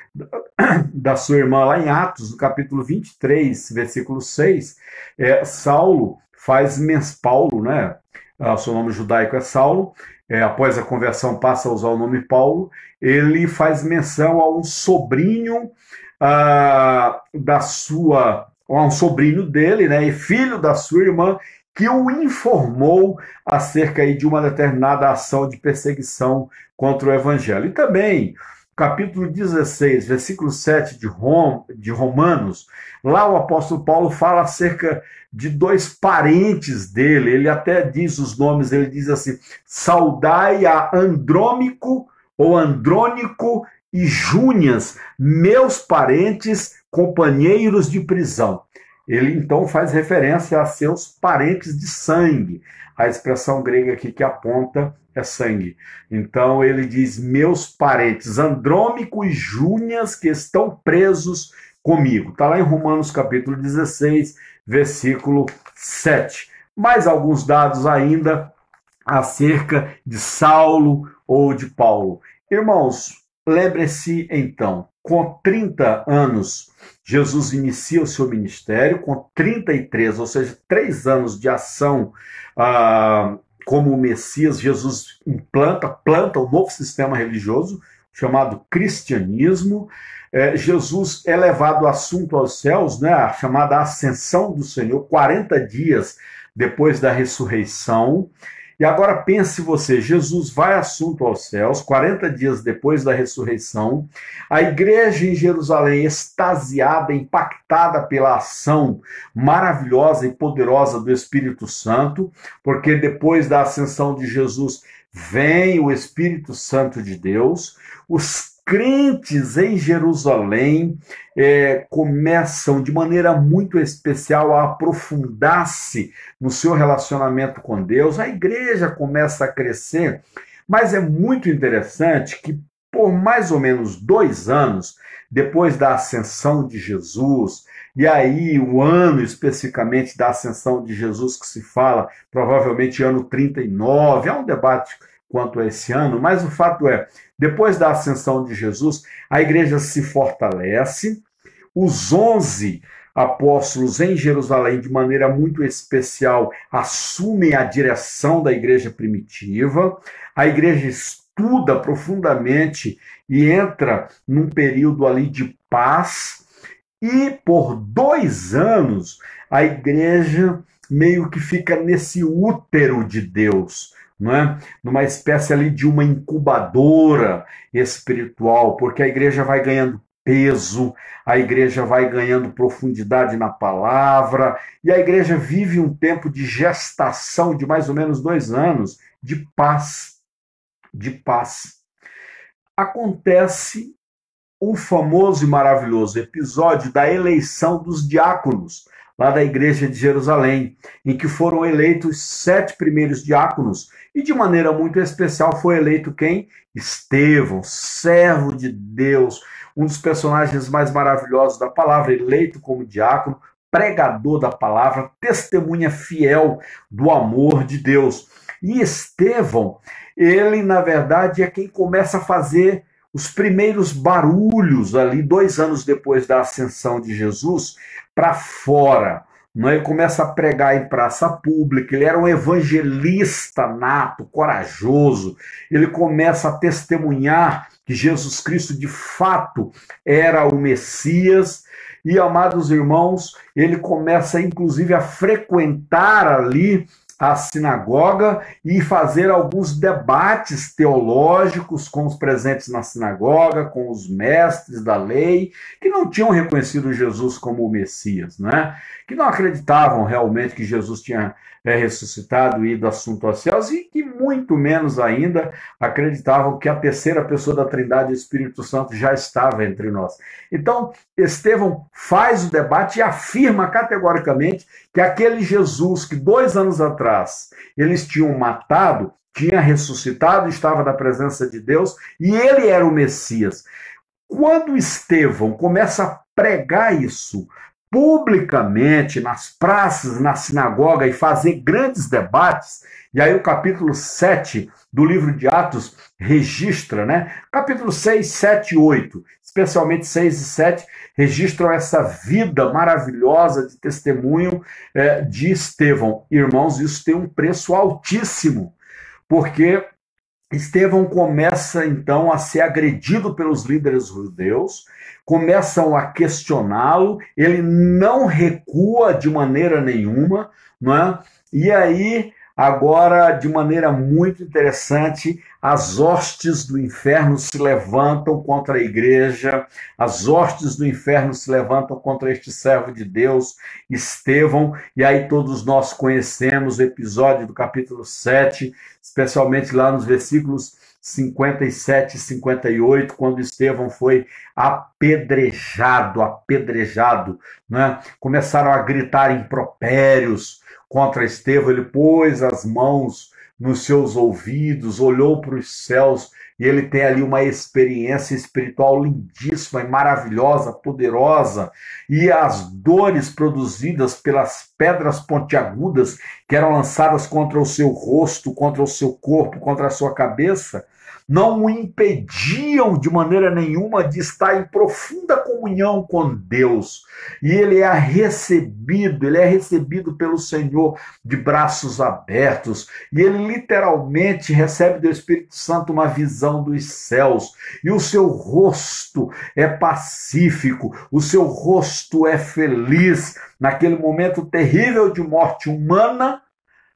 da sua irmã lá em Atos, no capítulo 23, versículo 6, é, Saulo faz mens Paulo, né? O seu nome judaico é Saulo, é, após a conversão passa a usar o nome Paulo, ele faz menção a um sobrinho ah, da sua um sobrinho dele, né, e filho da sua irmã, que o informou acerca de uma determinada ação de perseguição contra o evangelho. E também, capítulo 16, versículo 7 de, Rom, de Romanos, lá o apóstolo Paulo fala acerca de dois parentes dele, ele até diz os nomes, ele diz assim: saudai a Andrômico ou Andrônico e Júnias, meus parentes, companheiros de prisão. Ele então faz referência a seus parentes de sangue. A expressão grega aqui que aponta é sangue. Então ele diz: meus parentes, Andrômico e Júnias, que estão presos comigo. Está lá em Romanos capítulo 16, versículo 7. Mais alguns dados ainda acerca de Saulo ou de Paulo. Irmãos, lembre-se então, com 30 anos, Jesus inicia o seu ministério, com 33, ou seja, três anos de ação ah, como Messias, Jesus implanta, planta um novo sistema religioso chamado cristianismo. É, Jesus é levado assunto aos céus, né, a chamada ascensão do Senhor, 40 dias depois da ressurreição. E agora pense você, Jesus vai assunto aos céus, 40 dias depois da ressurreição, a igreja em Jerusalém extasiada, impactada pela ação maravilhosa e poderosa do Espírito Santo, porque depois da ascensão de Jesus vem o Espírito Santo de Deus, os crentes em Jerusalém é, começam de maneira muito especial a aprofundar-se no seu relacionamento com Deus, a igreja começa a crescer, mas é muito interessante que por mais ou menos dois anos depois da ascensão de Jesus, e aí o ano especificamente da ascensão de Jesus que se fala, provavelmente ano 39, há um debate quanto a esse ano, mas o fato é, depois da ascensão de Jesus, a igreja se fortalece, os onze apóstolos em Jerusalém, de maneira muito especial, assumem a direção da igreja primitiva, a igreja estuda profundamente e entra num período ali de paz, e por dois anos a igreja meio que fica nesse útero de Deus não é? numa espécie ali de uma incubadora espiritual, porque a igreja vai ganhando peso, a igreja vai ganhando profundidade na palavra, e a igreja vive um tempo de gestação de mais ou menos dois anos de paz. De paz. Acontece o famoso e maravilhoso episódio da eleição dos diáconos lá da igreja de Jerusalém, em que foram eleitos sete primeiros diáconos, e de maneira muito especial foi eleito quem? Estevão, servo de Deus, um dos personagens mais maravilhosos da palavra, eleito como diácono, pregador da palavra, testemunha fiel do amor de Deus. E Estevão, ele na verdade é quem começa a fazer os primeiros barulhos ali, dois anos depois da ascensão de Jesus, para fora. Não, é? ele começa a pregar em praça pública, ele era um evangelista nato, corajoso, ele começa a testemunhar que Jesus Cristo de fato era o Messias, e amados irmãos, ele começa inclusive a frequentar ali a sinagoga e fazer alguns debates teológicos com os presentes na sinagoga, com os mestres da lei, que não tinham reconhecido Jesus como o Messias, né? que não acreditavam realmente que Jesus tinha é, ressuscitado e ido assunto aos céus, e que muito menos ainda acreditavam que a terceira pessoa da Trindade, o Espírito Santo, já estava entre nós. Então, Estevão faz o debate e afirma categoricamente que aquele Jesus que dois anos atrás eles tinham matado, tinha ressuscitado, estava na presença de Deus e ele era o Messias. Quando Estevão começa a pregar isso, publicamente nas praças, na sinagoga e fazer grandes debates. E aí o capítulo 7 do livro de Atos registra, né? Capítulo 6, 7 e 8, especialmente 6 e 7, registram essa vida maravilhosa de testemunho é, de Estevão. Irmãos, isso tem um preço altíssimo, porque Estevão começa então a ser agredido pelos líderes judeus, começam a questioná-lo, ele não recua de maneira nenhuma, não é? E aí, agora, de maneira muito interessante, as hostes do inferno se levantam contra a igreja, as hostes do inferno se levantam contra este servo de Deus, Estevão, e aí todos nós conhecemos o episódio do capítulo 7, especialmente lá nos versículos 57 e 58, quando Estevão foi apedrejado, apedrejado, né? começaram a gritar impropérios contra Estevão, ele pôs as mãos nos seus ouvidos, olhou para os céus e ele tem ali uma experiência espiritual lindíssima e maravilhosa, poderosa, e as dores produzidas pelas pedras pontiagudas que eram lançadas contra o seu rosto, contra o seu corpo, contra a sua cabeça, não o impediam de maneira nenhuma de estar em profunda comunhão com Deus. E ele é recebido, ele é recebido pelo Senhor de braços abertos, e ele literalmente recebe do Espírito Santo uma visão dos céus, e o seu rosto é pacífico, o seu rosto é feliz. Naquele momento terrível de morte humana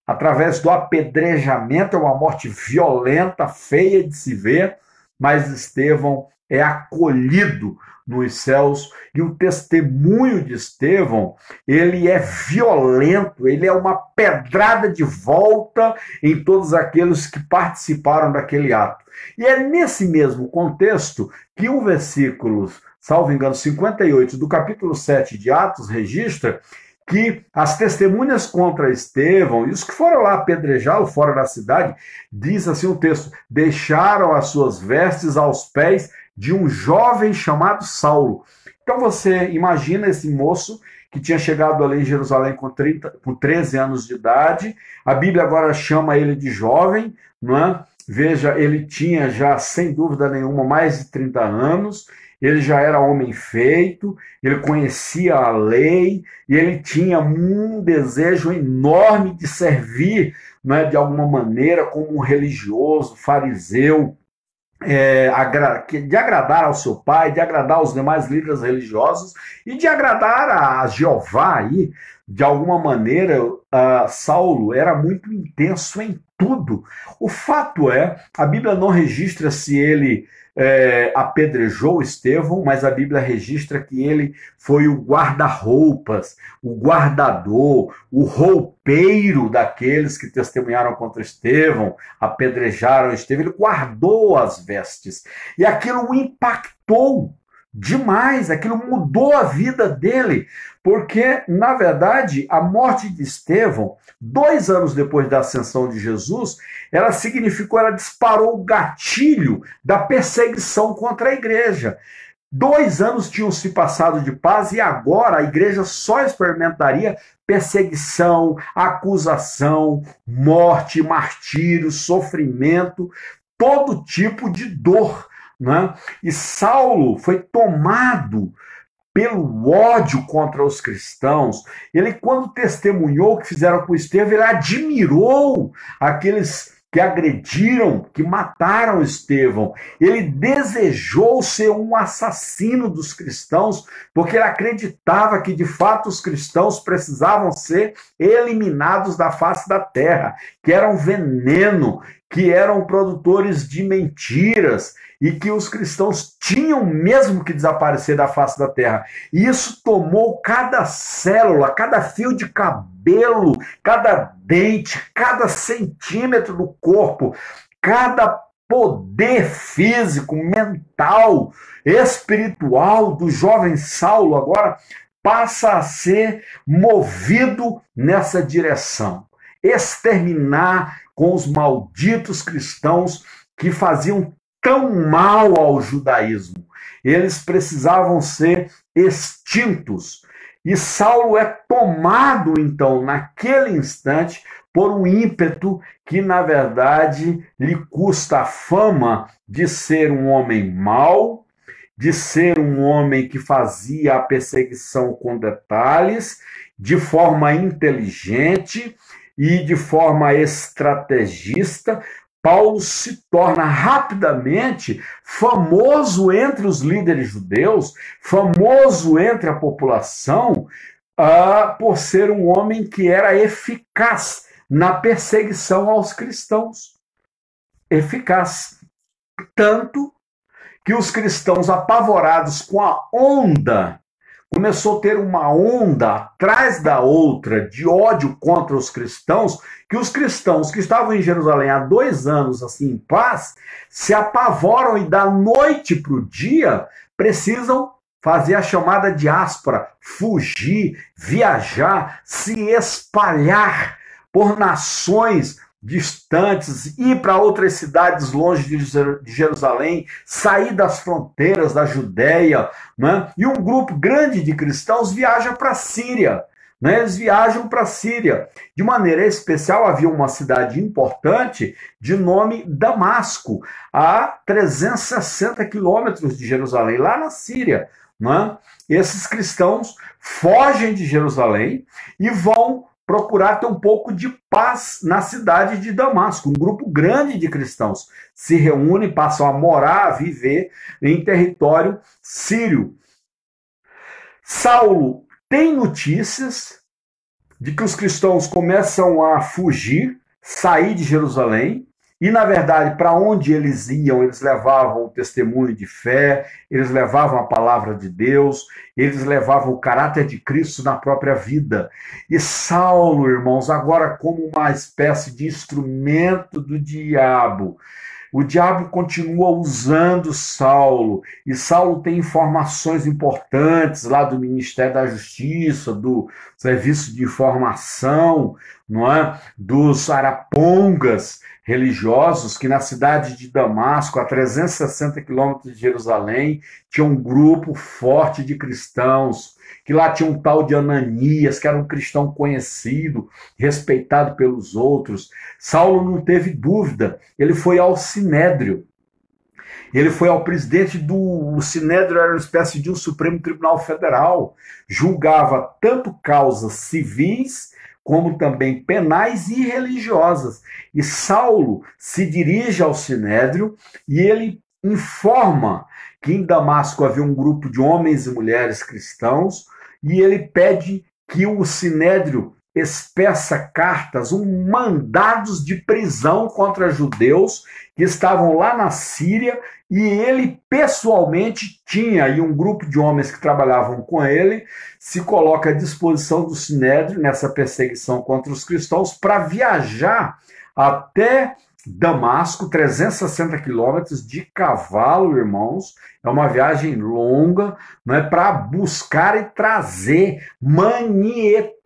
através do apedrejamento, é uma morte violenta, feia de se ver, mas Estevão é acolhido nos céus e o testemunho de Estevão, ele é violento, ele é uma pedrada de volta em todos aqueles que participaram daquele ato. E é nesse mesmo contexto que o versículo, salvo engano, 58 do capítulo 7 de Atos registra que as testemunhas contra Estevão e os que foram lá apedrejá-lo fora da cidade, diz assim o texto: deixaram as suas vestes aos pés de um jovem chamado Saulo. Então você imagina esse moço que tinha chegado ali em Jerusalém com, 30, com 13 anos de idade, a Bíblia agora chama ele de jovem, não é? Veja, ele tinha já, sem dúvida nenhuma, mais de 30 anos, ele já era homem feito, ele conhecia a lei e ele tinha um desejo enorme de servir, né, de alguma maneira, como um religioso, fariseu, é, de agradar ao seu pai, de agradar aos demais líderes religiosos e de agradar a Jeová aí, de alguma maneira, Saulo era muito intenso em tudo. O fato é, a Bíblia não registra se ele é, apedrejou Estevão, mas a Bíblia registra que ele foi o guarda-roupas, o guardador, o roupeiro daqueles que testemunharam contra Estevão, apedrejaram Estevão, ele guardou as vestes. E aquilo impactou demais, aquilo mudou a vida dele, porque, na verdade, a morte de Estevão, dois anos depois da ascensão de Jesus, ela significou, ela disparou o gatilho da perseguição contra a igreja. Dois anos tinham se passado de paz e agora a igreja só experimentaria perseguição, acusação, morte, martírio, sofrimento, todo tipo de dor. Né? E Saulo foi tomado pelo ódio contra os cristãos. Ele, quando testemunhou o que fizeram com Estevão, ele admirou aqueles que agrediram, que mataram Estevão. Ele desejou ser um assassino dos cristãos, porque ele acreditava que de fato os cristãos precisavam ser eliminados da face da terra, que eram veneno, que eram produtores de mentiras e que os cristãos tinham mesmo que desaparecer da face da terra. E isso tomou cada célula, cada fio de cabelo, cada dente, cada centímetro do corpo, cada poder físico, mental, espiritual do jovem Saulo agora passa a ser movido nessa direção. Exterminar com os malditos cristãos que faziam tão mal ao judaísmo. Eles precisavam ser extintos. E Saulo é tomado, então, naquele instante, por um ímpeto que, na verdade, lhe custa a fama de ser um homem mau, de ser um homem que fazia a perseguição com detalhes, de forma inteligente e de forma estrategista, Paulo se torna rapidamente famoso entre os líderes judeus, famoso entre a população, uh, por ser um homem que era eficaz na perseguição aos cristãos. Eficaz. Tanto que os cristãos, apavorados com a onda, começou a ter uma onda atrás da outra de ódio contra os cristãos, que os cristãos que estavam em Jerusalém há dois anos, assim, em paz, se apavoram e da noite para o dia precisam fazer a chamada diáspora, fugir, viajar, se espalhar por nações distantes, ir para outras cidades longe de Jerusalém, sair das fronteiras da Judéia, né? e um grupo grande de cristãos viaja para a Síria. Né? Eles viajam para a Síria. De maneira especial, havia uma cidade importante de nome Damasco, a 360 quilômetros de Jerusalém, lá na Síria. Né? Esses cristãos fogem de Jerusalém e vão procurar ter um pouco de paz na cidade de Damasco. Um grupo grande de cristãos se reúne, passam a morar, a viver em território sírio. Saulo tem notícias de que os cristãos começam a fugir, sair de Jerusalém, e, na verdade, para onde eles iam, eles levavam o testemunho de fé, eles levavam a palavra de Deus, eles levavam o caráter de Cristo na própria vida. E Saulo, irmãos, agora como uma espécie de instrumento do diabo, o diabo continua usando Saulo, e Saulo tem informações importantes lá do Ministério da Justiça, do Serviço de Informação, não é? dos arapongas, religiosos que na cidade de Damasco, a 360 quilômetros de Jerusalém, tinha um grupo forte de cristãos, que lá tinha um tal de Ananias, que era um cristão conhecido, respeitado pelos outros. Saulo não teve dúvida, ele foi ao Sinédrio. Ele foi ao presidente do o Sinédrio, era uma espécie de um Supremo Tribunal Federal, julgava tanto causas civis como também penais e religiosas. E Saulo se dirige ao Sinédrio e ele informa que em Damasco havia um grupo de homens e mulheres cristãos e ele pede que o Sinédrio espessa cartas, um mandados de prisão contra judeus que estavam lá na Síria e ele pessoalmente tinha e um grupo de homens que trabalhavam com ele se coloca à disposição do Sinédrio nessa perseguição contra os cristãos para viajar até Damasco, 360 quilômetros de cavalo, irmãos. É uma viagem longa, não é para buscar e trazer manietados,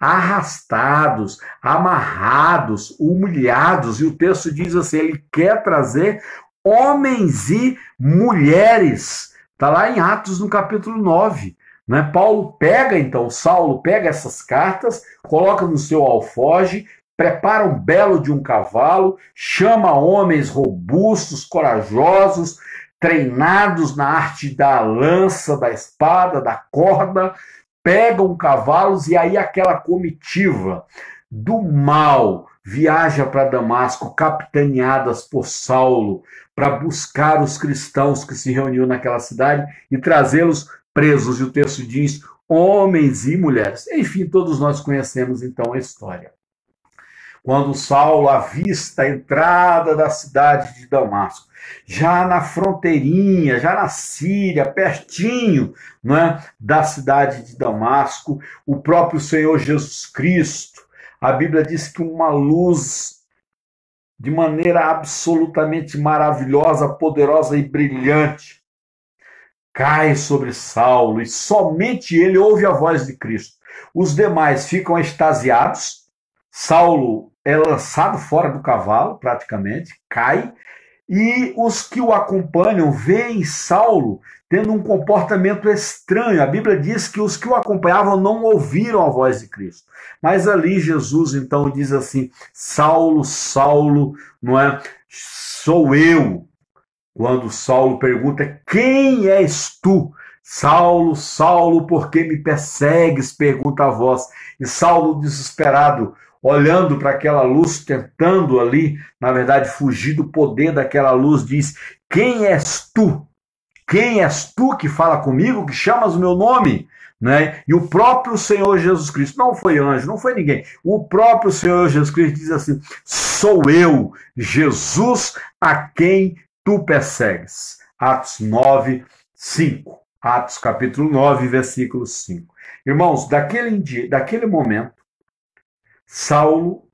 arrastados, amarrados, humilhados. E o texto diz assim: ele quer trazer homens e mulheres. Está lá em Atos, no capítulo 9. Né? Paulo pega, então, Saulo pega essas cartas, coloca no seu alfoge, prepara um belo de um cavalo, chama homens robustos, corajosos, treinados na arte da lança, da espada, da corda, pegam cavalos e aí aquela comitiva do mal viaja para Damasco, capitaneadas por Saulo, para buscar os cristãos que se reuniam naquela cidade e trazê-los presos. E o texto diz: homens e mulheres. Enfim, todos nós conhecemos então a história. Quando Saulo avista a entrada da cidade de Damasco, já na fronteirinha, já na Síria, pertinho né, da cidade de Damasco, o próprio Senhor Jesus Cristo a Bíblia diz que uma luz de maneira absolutamente maravilhosa, poderosa e brilhante cai sobre Saulo e somente ele ouve a voz de Cristo. Os demais ficam extasiados. Saulo é lançado fora do cavalo, praticamente, cai, e os que o acompanham veem Saulo tendo um comportamento estranho. A Bíblia diz que os que o acompanhavam não ouviram a voz de Cristo. Mas ali Jesus então diz assim: Saulo, Saulo, não é? Sou eu. Quando Saulo pergunta: Quem és tu? Saulo, Saulo, por que me persegues? pergunta a voz. E Saulo, desesperado, olhando para aquela luz, tentando ali, na verdade, fugir do poder daquela luz, diz: Quem és tu? Quem és tu que fala comigo, que chamas o meu nome? Né? E o próprio Senhor Jesus Cristo, não foi anjo, não foi ninguém, o próprio Senhor Jesus Cristo diz assim: Sou eu, Jesus, a quem tu persegues. Atos 9, 5. Atos capítulo 9, versículo 5. Irmãos, daquele, dia, daquele momento, Saulo,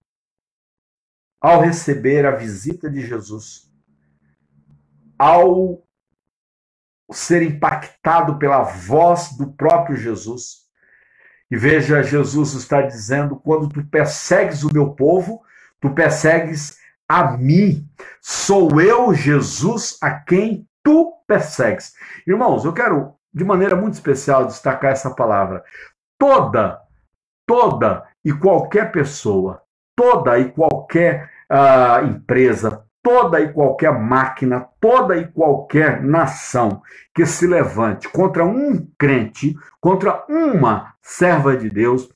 ao receber a visita de Jesus, ao ser impactado pela voz do próprio Jesus, e veja, Jesus está dizendo: quando tu persegues o meu povo, tu persegues a mim. Sou eu, Jesus, a quem tu persegues. Irmãos, eu quero, de maneira muito especial, destacar essa palavra. Toda, toda e qualquer pessoa, toda e qualquer uh, empresa, toda e qualquer máquina, toda e qualquer nação que se levante contra um crente, contra uma serva de Deus,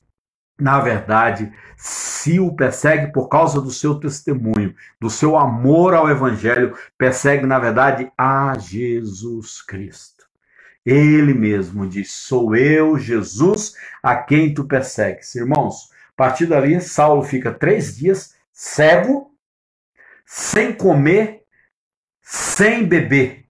na verdade, se o persegue por causa do seu testemunho, do seu amor ao Evangelho, persegue, na verdade, a Jesus Cristo. Ele mesmo diz: Sou eu, Jesus, a quem tu persegues. Irmãos, a partir dali, Saulo fica três dias cego, sem comer, sem beber.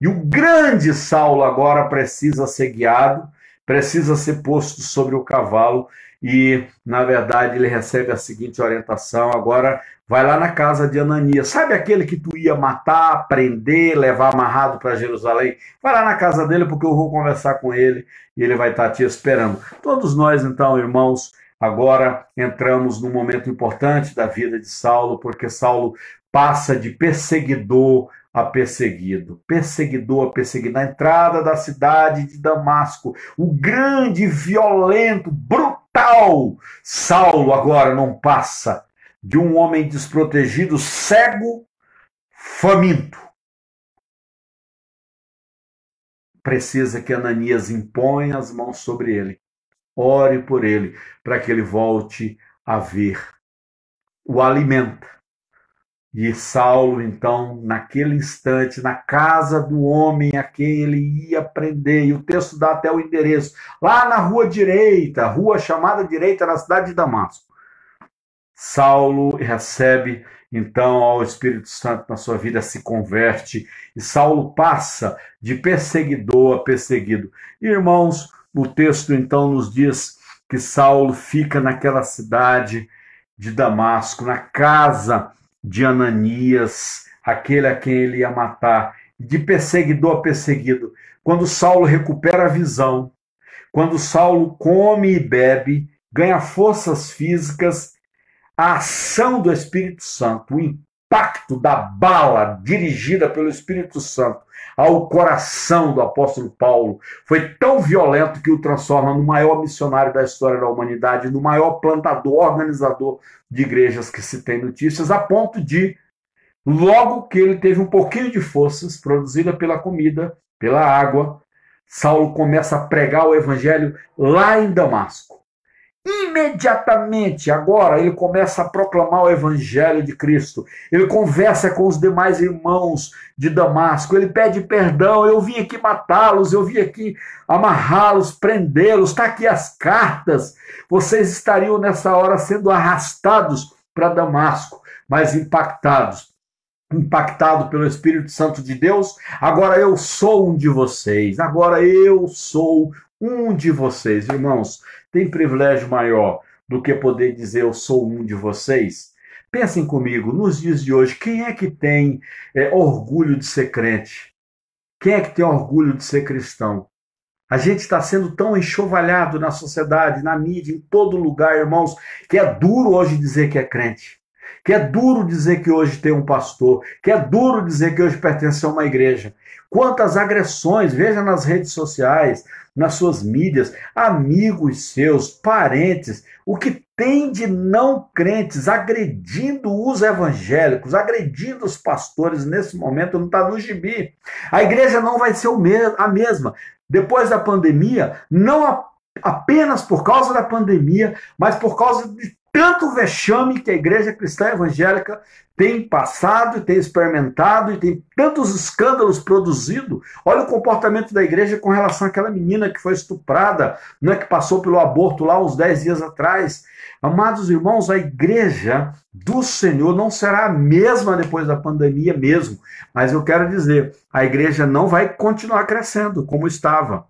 E o grande Saulo agora precisa ser guiado, precisa ser posto sobre o cavalo e, na verdade, ele recebe a seguinte orientação: agora vai lá na casa de Ananias. Sabe aquele que tu ia matar, prender, levar amarrado para Jerusalém? Vai lá na casa dele porque eu vou conversar com ele e ele vai estar te esperando. Todos nós, então, irmãos, agora entramos num momento importante da vida de Saulo, porque Saulo passa de perseguidor a perseguido, perseguidor a perseguido, na entrada da cidade de Damasco, o grande, violento, brutal Saulo agora não passa de um homem desprotegido, cego, faminto. Precisa que Ananias imponha as mãos sobre ele, ore por ele, para que ele volte a ver o alimento e Saulo, então, naquele instante, na casa do homem a quem ele ia prender, e o texto dá até o endereço, lá na rua direita, rua chamada direita na cidade de Damasco. Saulo recebe então ao Espírito Santo na sua vida, se converte, e Saulo passa de perseguidor a perseguido. Irmãos, o texto então nos diz que Saulo fica naquela cidade de Damasco, na casa de Ananias, aquele a quem ele ia matar, de perseguidor a perseguido. Quando Saulo recupera a visão, quando Saulo come e bebe, ganha forças físicas, a ação do Espírito Santo, o impacto da bala dirigida pelo Espírito Santo ao coração do apóstolo Paulo foi tão violento que o transforma no maior missionário da história da humanidade, no maior plantador, organizador de igrejas que se tem notícias, a ponto de, logo que ele teve um pouquinho de forças produzida pela comida, pela água, Saulo começa a pregar o evangelho lá em Damasco. Imediatamente, agora, ele começa a proclamar o evangelho de Cristo. Ele conversa com os demais irmãos de Damasco. Ele pede perdão. Eu vim aqui matá-los, eu vim aqui amarrá-los, prendê-los. Está aqui as cartas. Vocês estariam nessa hora sendo arrastados para Damasco, mas impactados impactado pelo Espírito Santo de Deus, agora eu sou um de vocês, agora eu sou um de vocês. Irmãos, tem privilégio maior do que poder dizer eu sou um de vocês? Pensem comigo, nos dias de hoje, quem é que tem é, orgulho de ser crente? Quem é que tem orgulho de ser cristão? A gente está sendo tão enxovalhado na sociedade, na mídia, em todo lugar, irmãos, que é duro hoje dizer que é crente. Que é duro dizer que hoje tem um pastor. Que é duro dizer que hoje pertence a uma igreja. Quantas agressões, veja nas redes sociais, nas suas mídias, amigos seus, parentes, o que tem de não crentes agredindo os evangélicos, agredindo os pastores nesse momento, não está no gibi. A igreja não vai ser a mesma. Depois da pandemia, não apenas por causa da pandemia, mas por causa de tanto vexame que a igreja cristã evangélica tem passado tem experimentado e tem tantos escândalos produzido. Olha o comportamento da igreja com relação àquela menina que foi estuprada, né, que passou pelo aborto lá uns 10 dias atrás. Amados irmãos, a igreja do Senhor não será a mesma depois da pandemia mesmo. Mas eu quero dizer, a igreja não vai continuar crescendo como estava.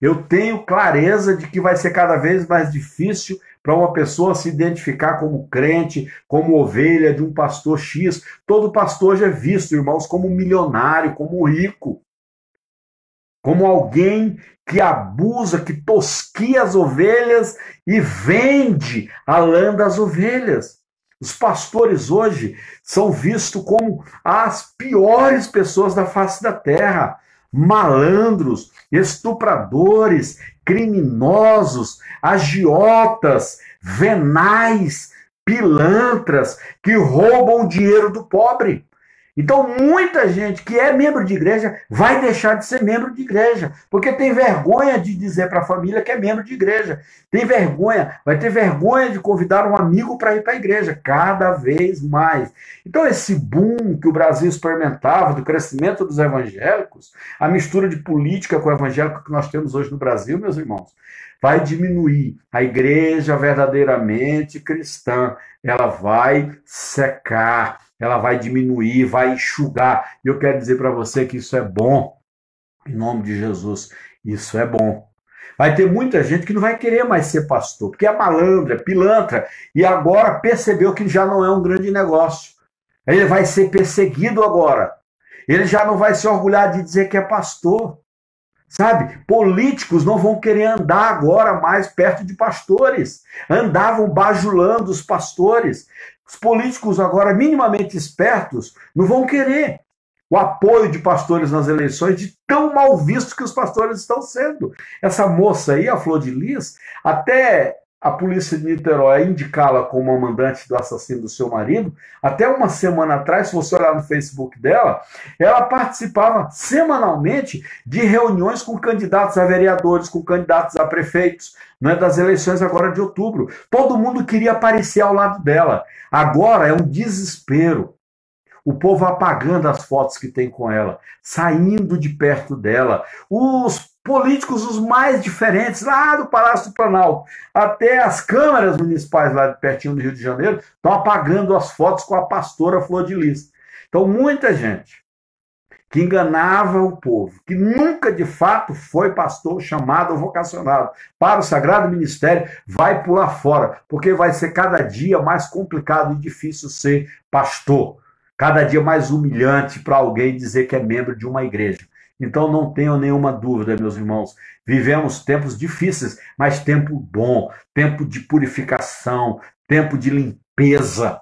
Eu tenho clareza de que vai ser cada vez mais difícil para uma pessoa se identificar como crente, como ovelha de um pastor X. Todo pastor já é visto, irmãos, como milionário, como rico, como alguém que abusa, que tosquia as ovelhas e vende a lã das ovelhas. Os pastores hoje são vistos como as piores pessoas da face da terra malandros, estupradores, criminosos, agiotas, venais, pilantras que roubam o dinheiro do pobre. Então, muita gente que é membro de igreja vai deixar de ser membro de igreja, porque tem vergonha de dizer para a família que é membro de igreja. Tem vergonha, vai ter vergonha de convidar um amigo para ir para a igreja, cada vez mais. Então, esse boom que o Brasil experimentava do crescimento dos evangélicos, a mistura de política com o evangélico que nós temos hoje no Brasil, meus irmãos, vai diminuir. A igreja verdadeiramente cristã, ela vai secar ela vai diminuir, vai enxugar. E eu quero dizer para você que isso é bom. Em nome de Jesus, isso é bom. Vai ter muita gente que não vai querer mais ser pastor, porque é malandra, é pilantra, e agora percebeu que já não é um grande negócio. Ele vai ser perseguido agora. Ele já não vai se orgulhar de dizer que é pastor. Sabe? Políticos não vão querer andar agora mais perto de pastores. Andavam bajulando os pastores. Os políticos agora minimamente espertos não vão querer o apoio de pastores nas eleições de tão mal visto que os pastores estão sendo. Essa moça aí, a Flor de Lis, até a polícia de Niterói indicá-la como mandante do assassino do seu marido, até uma semana atrás, se você olhar no Facebook dela, ela participava semanalmente de reuniões com candidatos a vereadores, com candidatos a prefeitos, né, das eleições agora de outubro. Todo mundo queria aparecer ao lado dela. Agora é um desespero. O povo apagando as fotos que tem com ela, saindo de perto dela. Os políticos os mais diferentes, lá do Palácio do Planalto, até as câmaras municipais lá pertinho do Rio de Janeiro, estão apagando as fotos com a pastora Flor de Lis. Então, muita gente que enganava o povo, que nunca de fato foi pastor chamado ou vocacionado para o sagrado ministério, vai pular fora, porque vai ser cada dia mais complicado e difícil ser pastor, cada dia mais humilhante para alguém dizer que é membro de uma igreja. Então não tenham nenhuma dúvida, meus irmãos. Vivemos tempos difíceis, mas tempo bom, tempo de purificação, tempo de limpeza,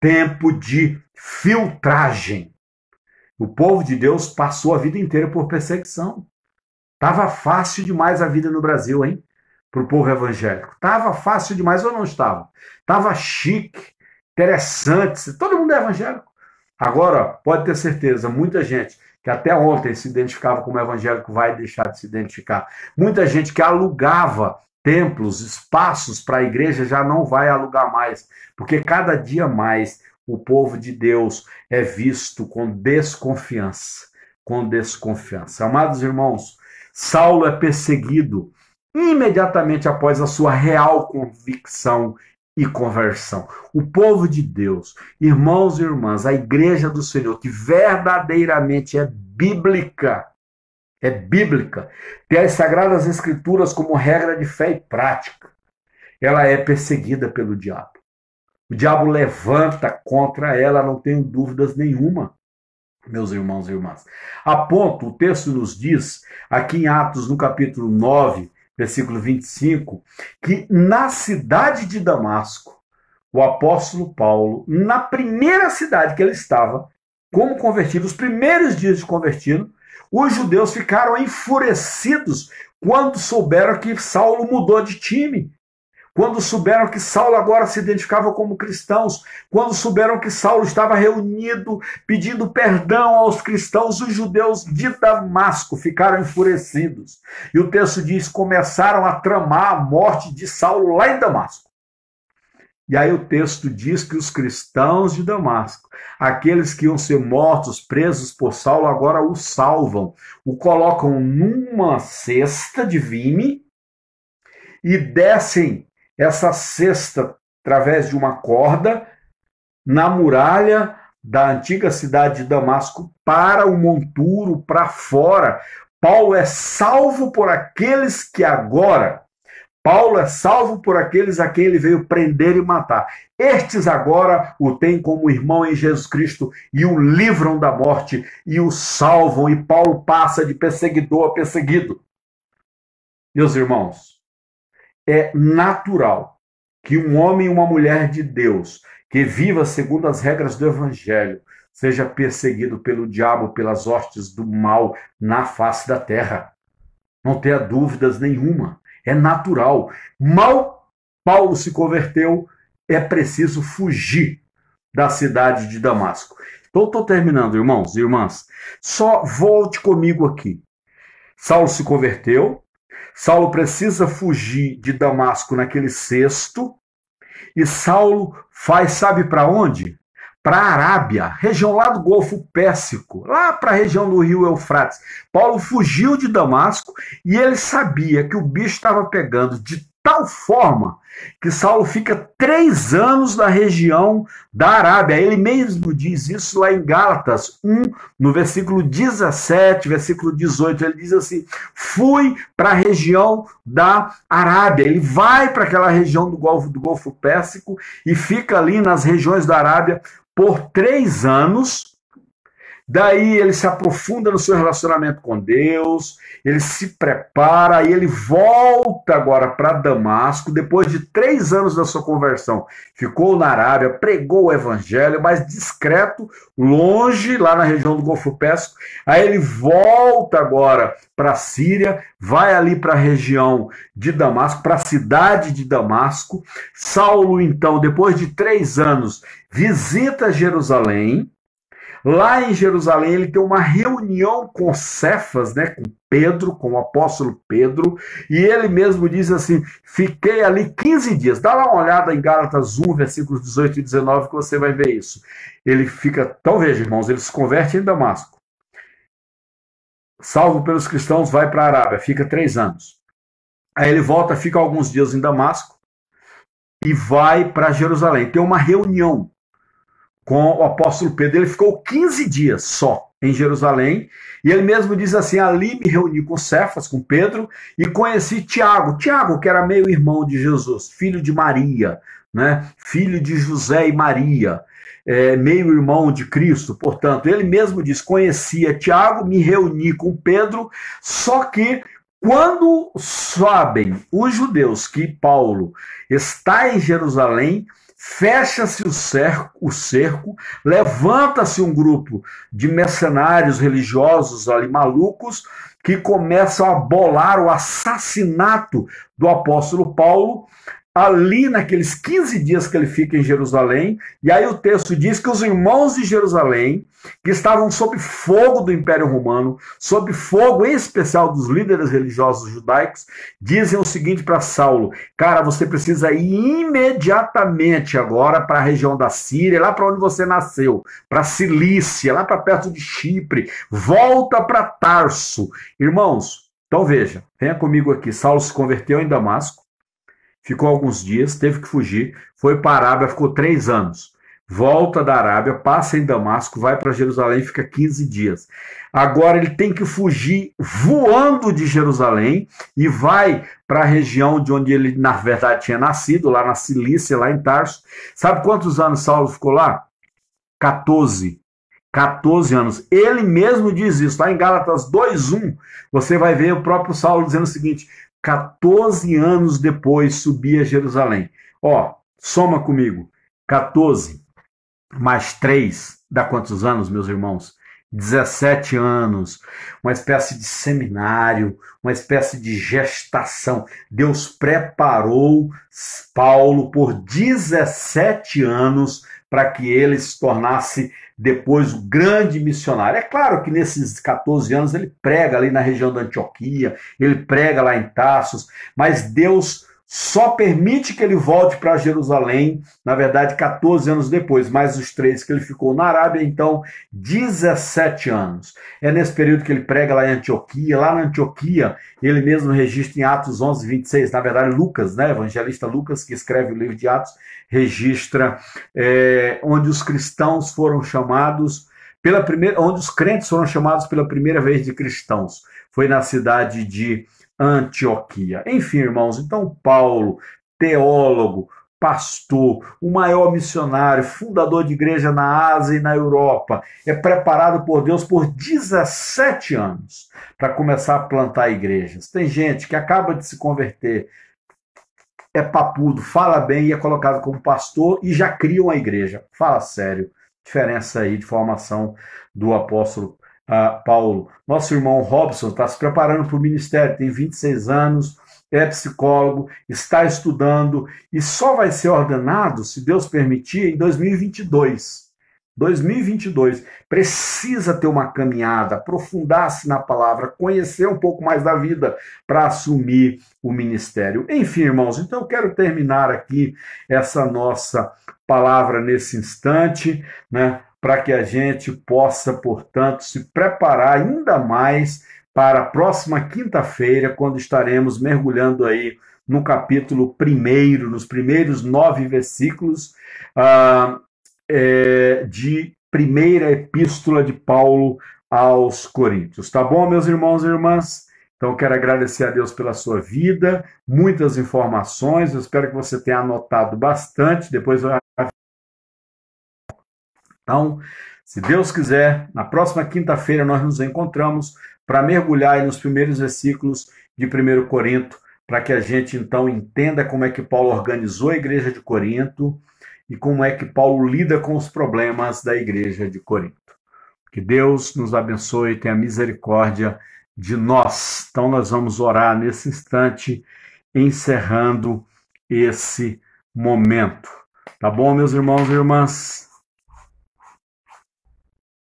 tempo de filtragem. O povo de Deus passou a vida inteira por perseguição. Tava fácil demais a vida no Brasil, hein? Para o povo evangélico. Tava fácil demais ou não estava? Tava chique, interessante. Todo mundo é evangélico. Agora, pode ter certeza, muita gente que até ontem se identificava como evangélico vai deixar de se identificar. Muita gente que alugava templos, espaços para a igreja já não vai alugar mais, porque cada dia mais o povo de Deus é visto com desconfiança, com desconfiança. Amados irmãos, Saulo é perseguido imediatamente após a sua real convicção e conversão. O povo de Deus, irmãos e irmãs, a igreja do Senhor, que verdadeiramente é bíblica, é bíblica, tem as sagradas escrituras como regra de fé e prática. Ela é perseguida pelo diabo. O diabo levanta contra ela, não tenho dúvidas nenhuma, meus irmãos e irmãs. A ponto, o texto nos diz, aqui em Atos, no capítulo 9, versículo 25, que na cidade de Damasco, o apóstolo Paulo, na primeira cidade que ele estava, como convertido, os primeiros dias de convertido, os judeus ficaram enfurecidos quando souberam que Saulo mudou de time. Quando souberam que Saulo agora se identificava como cristãos, quando souberam que Saulo estava reunido pedindo perdão aos cristãos, os judeus de Damasco ficaram enfurecidos. E o texto diz: começaram a tramar a morte de Saulo lá em Damasco. E aí o texto diz que os cristãos de Damasco, aqueles que iam ser mortos, presos por Saulo, agora o salvam, o colocam numa cesta de vime e descem essa cesta através de uma corda na muralha da antiga cidade de Damasco para o monturo, para fora. Paulo é salvo por aqueles que agora Paulo é salvo por aqueles a quem ele veio prender e matar. Estes agora o têm como irmão em Jesus Cristo e o livram da morte e o salvam. E Paulo passa de perseguidor a perseguido. Meus irmãos, é natural que um homem e uma mulher de Deus que viva segundo as regras do Evangelho seja perseguido pelo diabo, pelas hostes do mal na face da terra. Não tenha dúvidas nenhuma é natural. Mal Paulo se converteu, é preciso fugir da cidade de Damasco. Então, estou terminando, irmãos e irmãs. Só volte comigo aqui. Saulo se converteu, Saulo precisa fugir de Damasco naquele cesto, e Saulo faz, sabe para onde? para a Arábia, região lá do Golfo Pérsico, lá para a região do rio Eufrates. Paulo fugiu de Damasco e ele sabia que o bicho estava pegando de tal forma que Saulo fica três anos na região da Arábia. Ele mesmo diz isso lá em Gálatas 1, no versículo 17, versículo 18. Ele diz assim: Fui para a região da Arábia. Ele vai para aquela região do Golfo, do Golfo Pérsico e fica ali nas regiões da Arábia por três anos. Daí ele se aprofunda no seu relacionamento com Deus, ele se prepara e ele volta agora para Damasco, depois de três anos da sua conversão. Ficou na Arábia, pregou o evangelho, mas discreto, longe, lá na região do Golfo Pérsico. Aí ele volta agora para a Síria, vai ali para a região de Damasco, para a cidade de Damasco. Saulo, então, depois de três anos, visita Jerusalém. Lá em Jerusalém, ele tem uma reunião com Cefas, né, com Pedro, com o apóstolo Pedro, e ele mesmo diz assim: Fiquei ali 15 dias. Dá lá uma olhada em Gálatas 1, versículos 18 e 19, que você vai ver isso. Ele fica, então veja, irmãos, ele se converte em Damasco. Salvo pelos cristãos, vai para a Arábia, fica três anos. Aí ele volta, fica alguns dias em Damasco e vai para Jerusalém. Tem uma reunião com o apóstolo Pedro. Ele ficou 15 dias só em Jerusalém, e ele mesmo diz assim: ali me reuni com Cefas, com Pedro, e conheci Tiago. Tiago, que era meio irmão de Jesus, filho de Maria, né? filho de José e Maria. É, meio irmão de Cristo, portanto, ele mesmo diz: conhecia Tiago, me reuni com Pedro, só que quando sabem os judeus que Paulo está em Jerusalém, fecha-se o cerco, o cerco levanta-se um grupo de mercenários religiosos ali malucos que começam a bolar o assassinato do apóstolo Paulo ali naqueles 15 dias que ele fica em Jerusalém, e aí o texto diz que os irmãos de Jerusalém, que estavam sob fogo do Império Romano, sob fogo em especial dos líderes religiosos judaicos, dizem o seguinte para Saulo: Cara, você precisa ir imediatamente agora para a região da Síria, lá para onde você nasceu, para Cilícia, lá para perto de Chipre, volta para Tarso. Irmãos, então veja, venha comigo aqui. Saulo se converteu em Damasco ficou alguns dias, teve que fugir, foi para a Arábia, ficou três anos. Volta da Arábia, passa em Damasco, vai para Jerusalém, fica 15 dias. Agora ele tem que fugir voando de Jerusalém e vai para a região de onde ele, na verdade, tinha nascido, lá na Cilícia, lá em Tarso. Sabe quantos anos Saulo ficou lá? 14. 14 anos. Ele mesmo diz isso, lá em Gálatas 2:1, você vai ver o próprio Saulo dizendo o seguinte: 14 anos depois subi a Jerusalém. Ó, soma comigo. 14 mais 3 dá quantos anos, meus irmãos? 17 anos, uma espécie de seminário, uma espécie de gestação. Deus preparou Paulo por 17 anos para que ele se tornasse depois o grande missionário. É claro que nesses 14 anos ele prega ali na região da Antioquia, ele prega lá em Tassos, mas Deus só permite que ele volte para Jerusalém, na verdade, 14 anos depois, mais os três que ele ficou na Arábia, então 17 anos. É nesse período que ele prega lá em Antioquia. Lá na Antioquia, ele mesmo registra em Atos 11, 26, na verdade, Lucas, né, evangelista Lucas, que escreve o livro de Atos, registra é, onde os cristãos foram chamados pela primeira, onde os crentes foram chamados pela primeira vez de cristãos. Foi na cidade de Antioquia. Enfim, irmãos, então Paulo, teólogo, pastor, o maior missionário, fundador de igreja na Ásia e na Europa, é preparado por Deus por 17 anos para começar a plantar igrejas. Tem gente que acaba de se converter, é papudo, fala bem e é colocado como pastor e já cria uma igreja. Fala sério. Diferença aí de formação do apóstolo Paulo. Nosso irmão Robson está se preparando para o ministério, tem 26 anos, é psicólogo, está estudando e só vai ser ordenado, se Deus permitir, em 2022. 2022 precisa ter uma caminhada, aprofundar-se na palavra, conhecer um pouco mais da vida para assumir o ministério. Enfim, irmãos, então eu quero terminar aqui essa nossa palavra nesse instante, né? Para que a gente possa, portanto, se preparar ainda mais para a próxima quinta-feira, quando estaremos mergulhando aí no capítulo primeiro, nos primeiros nove versículos ah, é, de primeira epístola de Paulo aos Coríntios. Tá bom, meus irmãos e irmãs? Então, quero agradecer a Deus pela sua vida, muitas informações, eu espero que você tenha anotado bastante, depois vai então, se Deus quiser, na próxima quinta-feira nós nos encontramos para mergulhar nos primeiros versículos de 1 Corinto, para que a gente então entenda como é que Paulo organizou a igreja de Corinto e como é que Paulo lida com os problemas da igreja de Corinto. Que Deus nos abençoe e tenha misericórdia de nós. Então, nós vamos orar nesse instante, encerrando esse momento. Tá bom, meus irmãos e irmãs?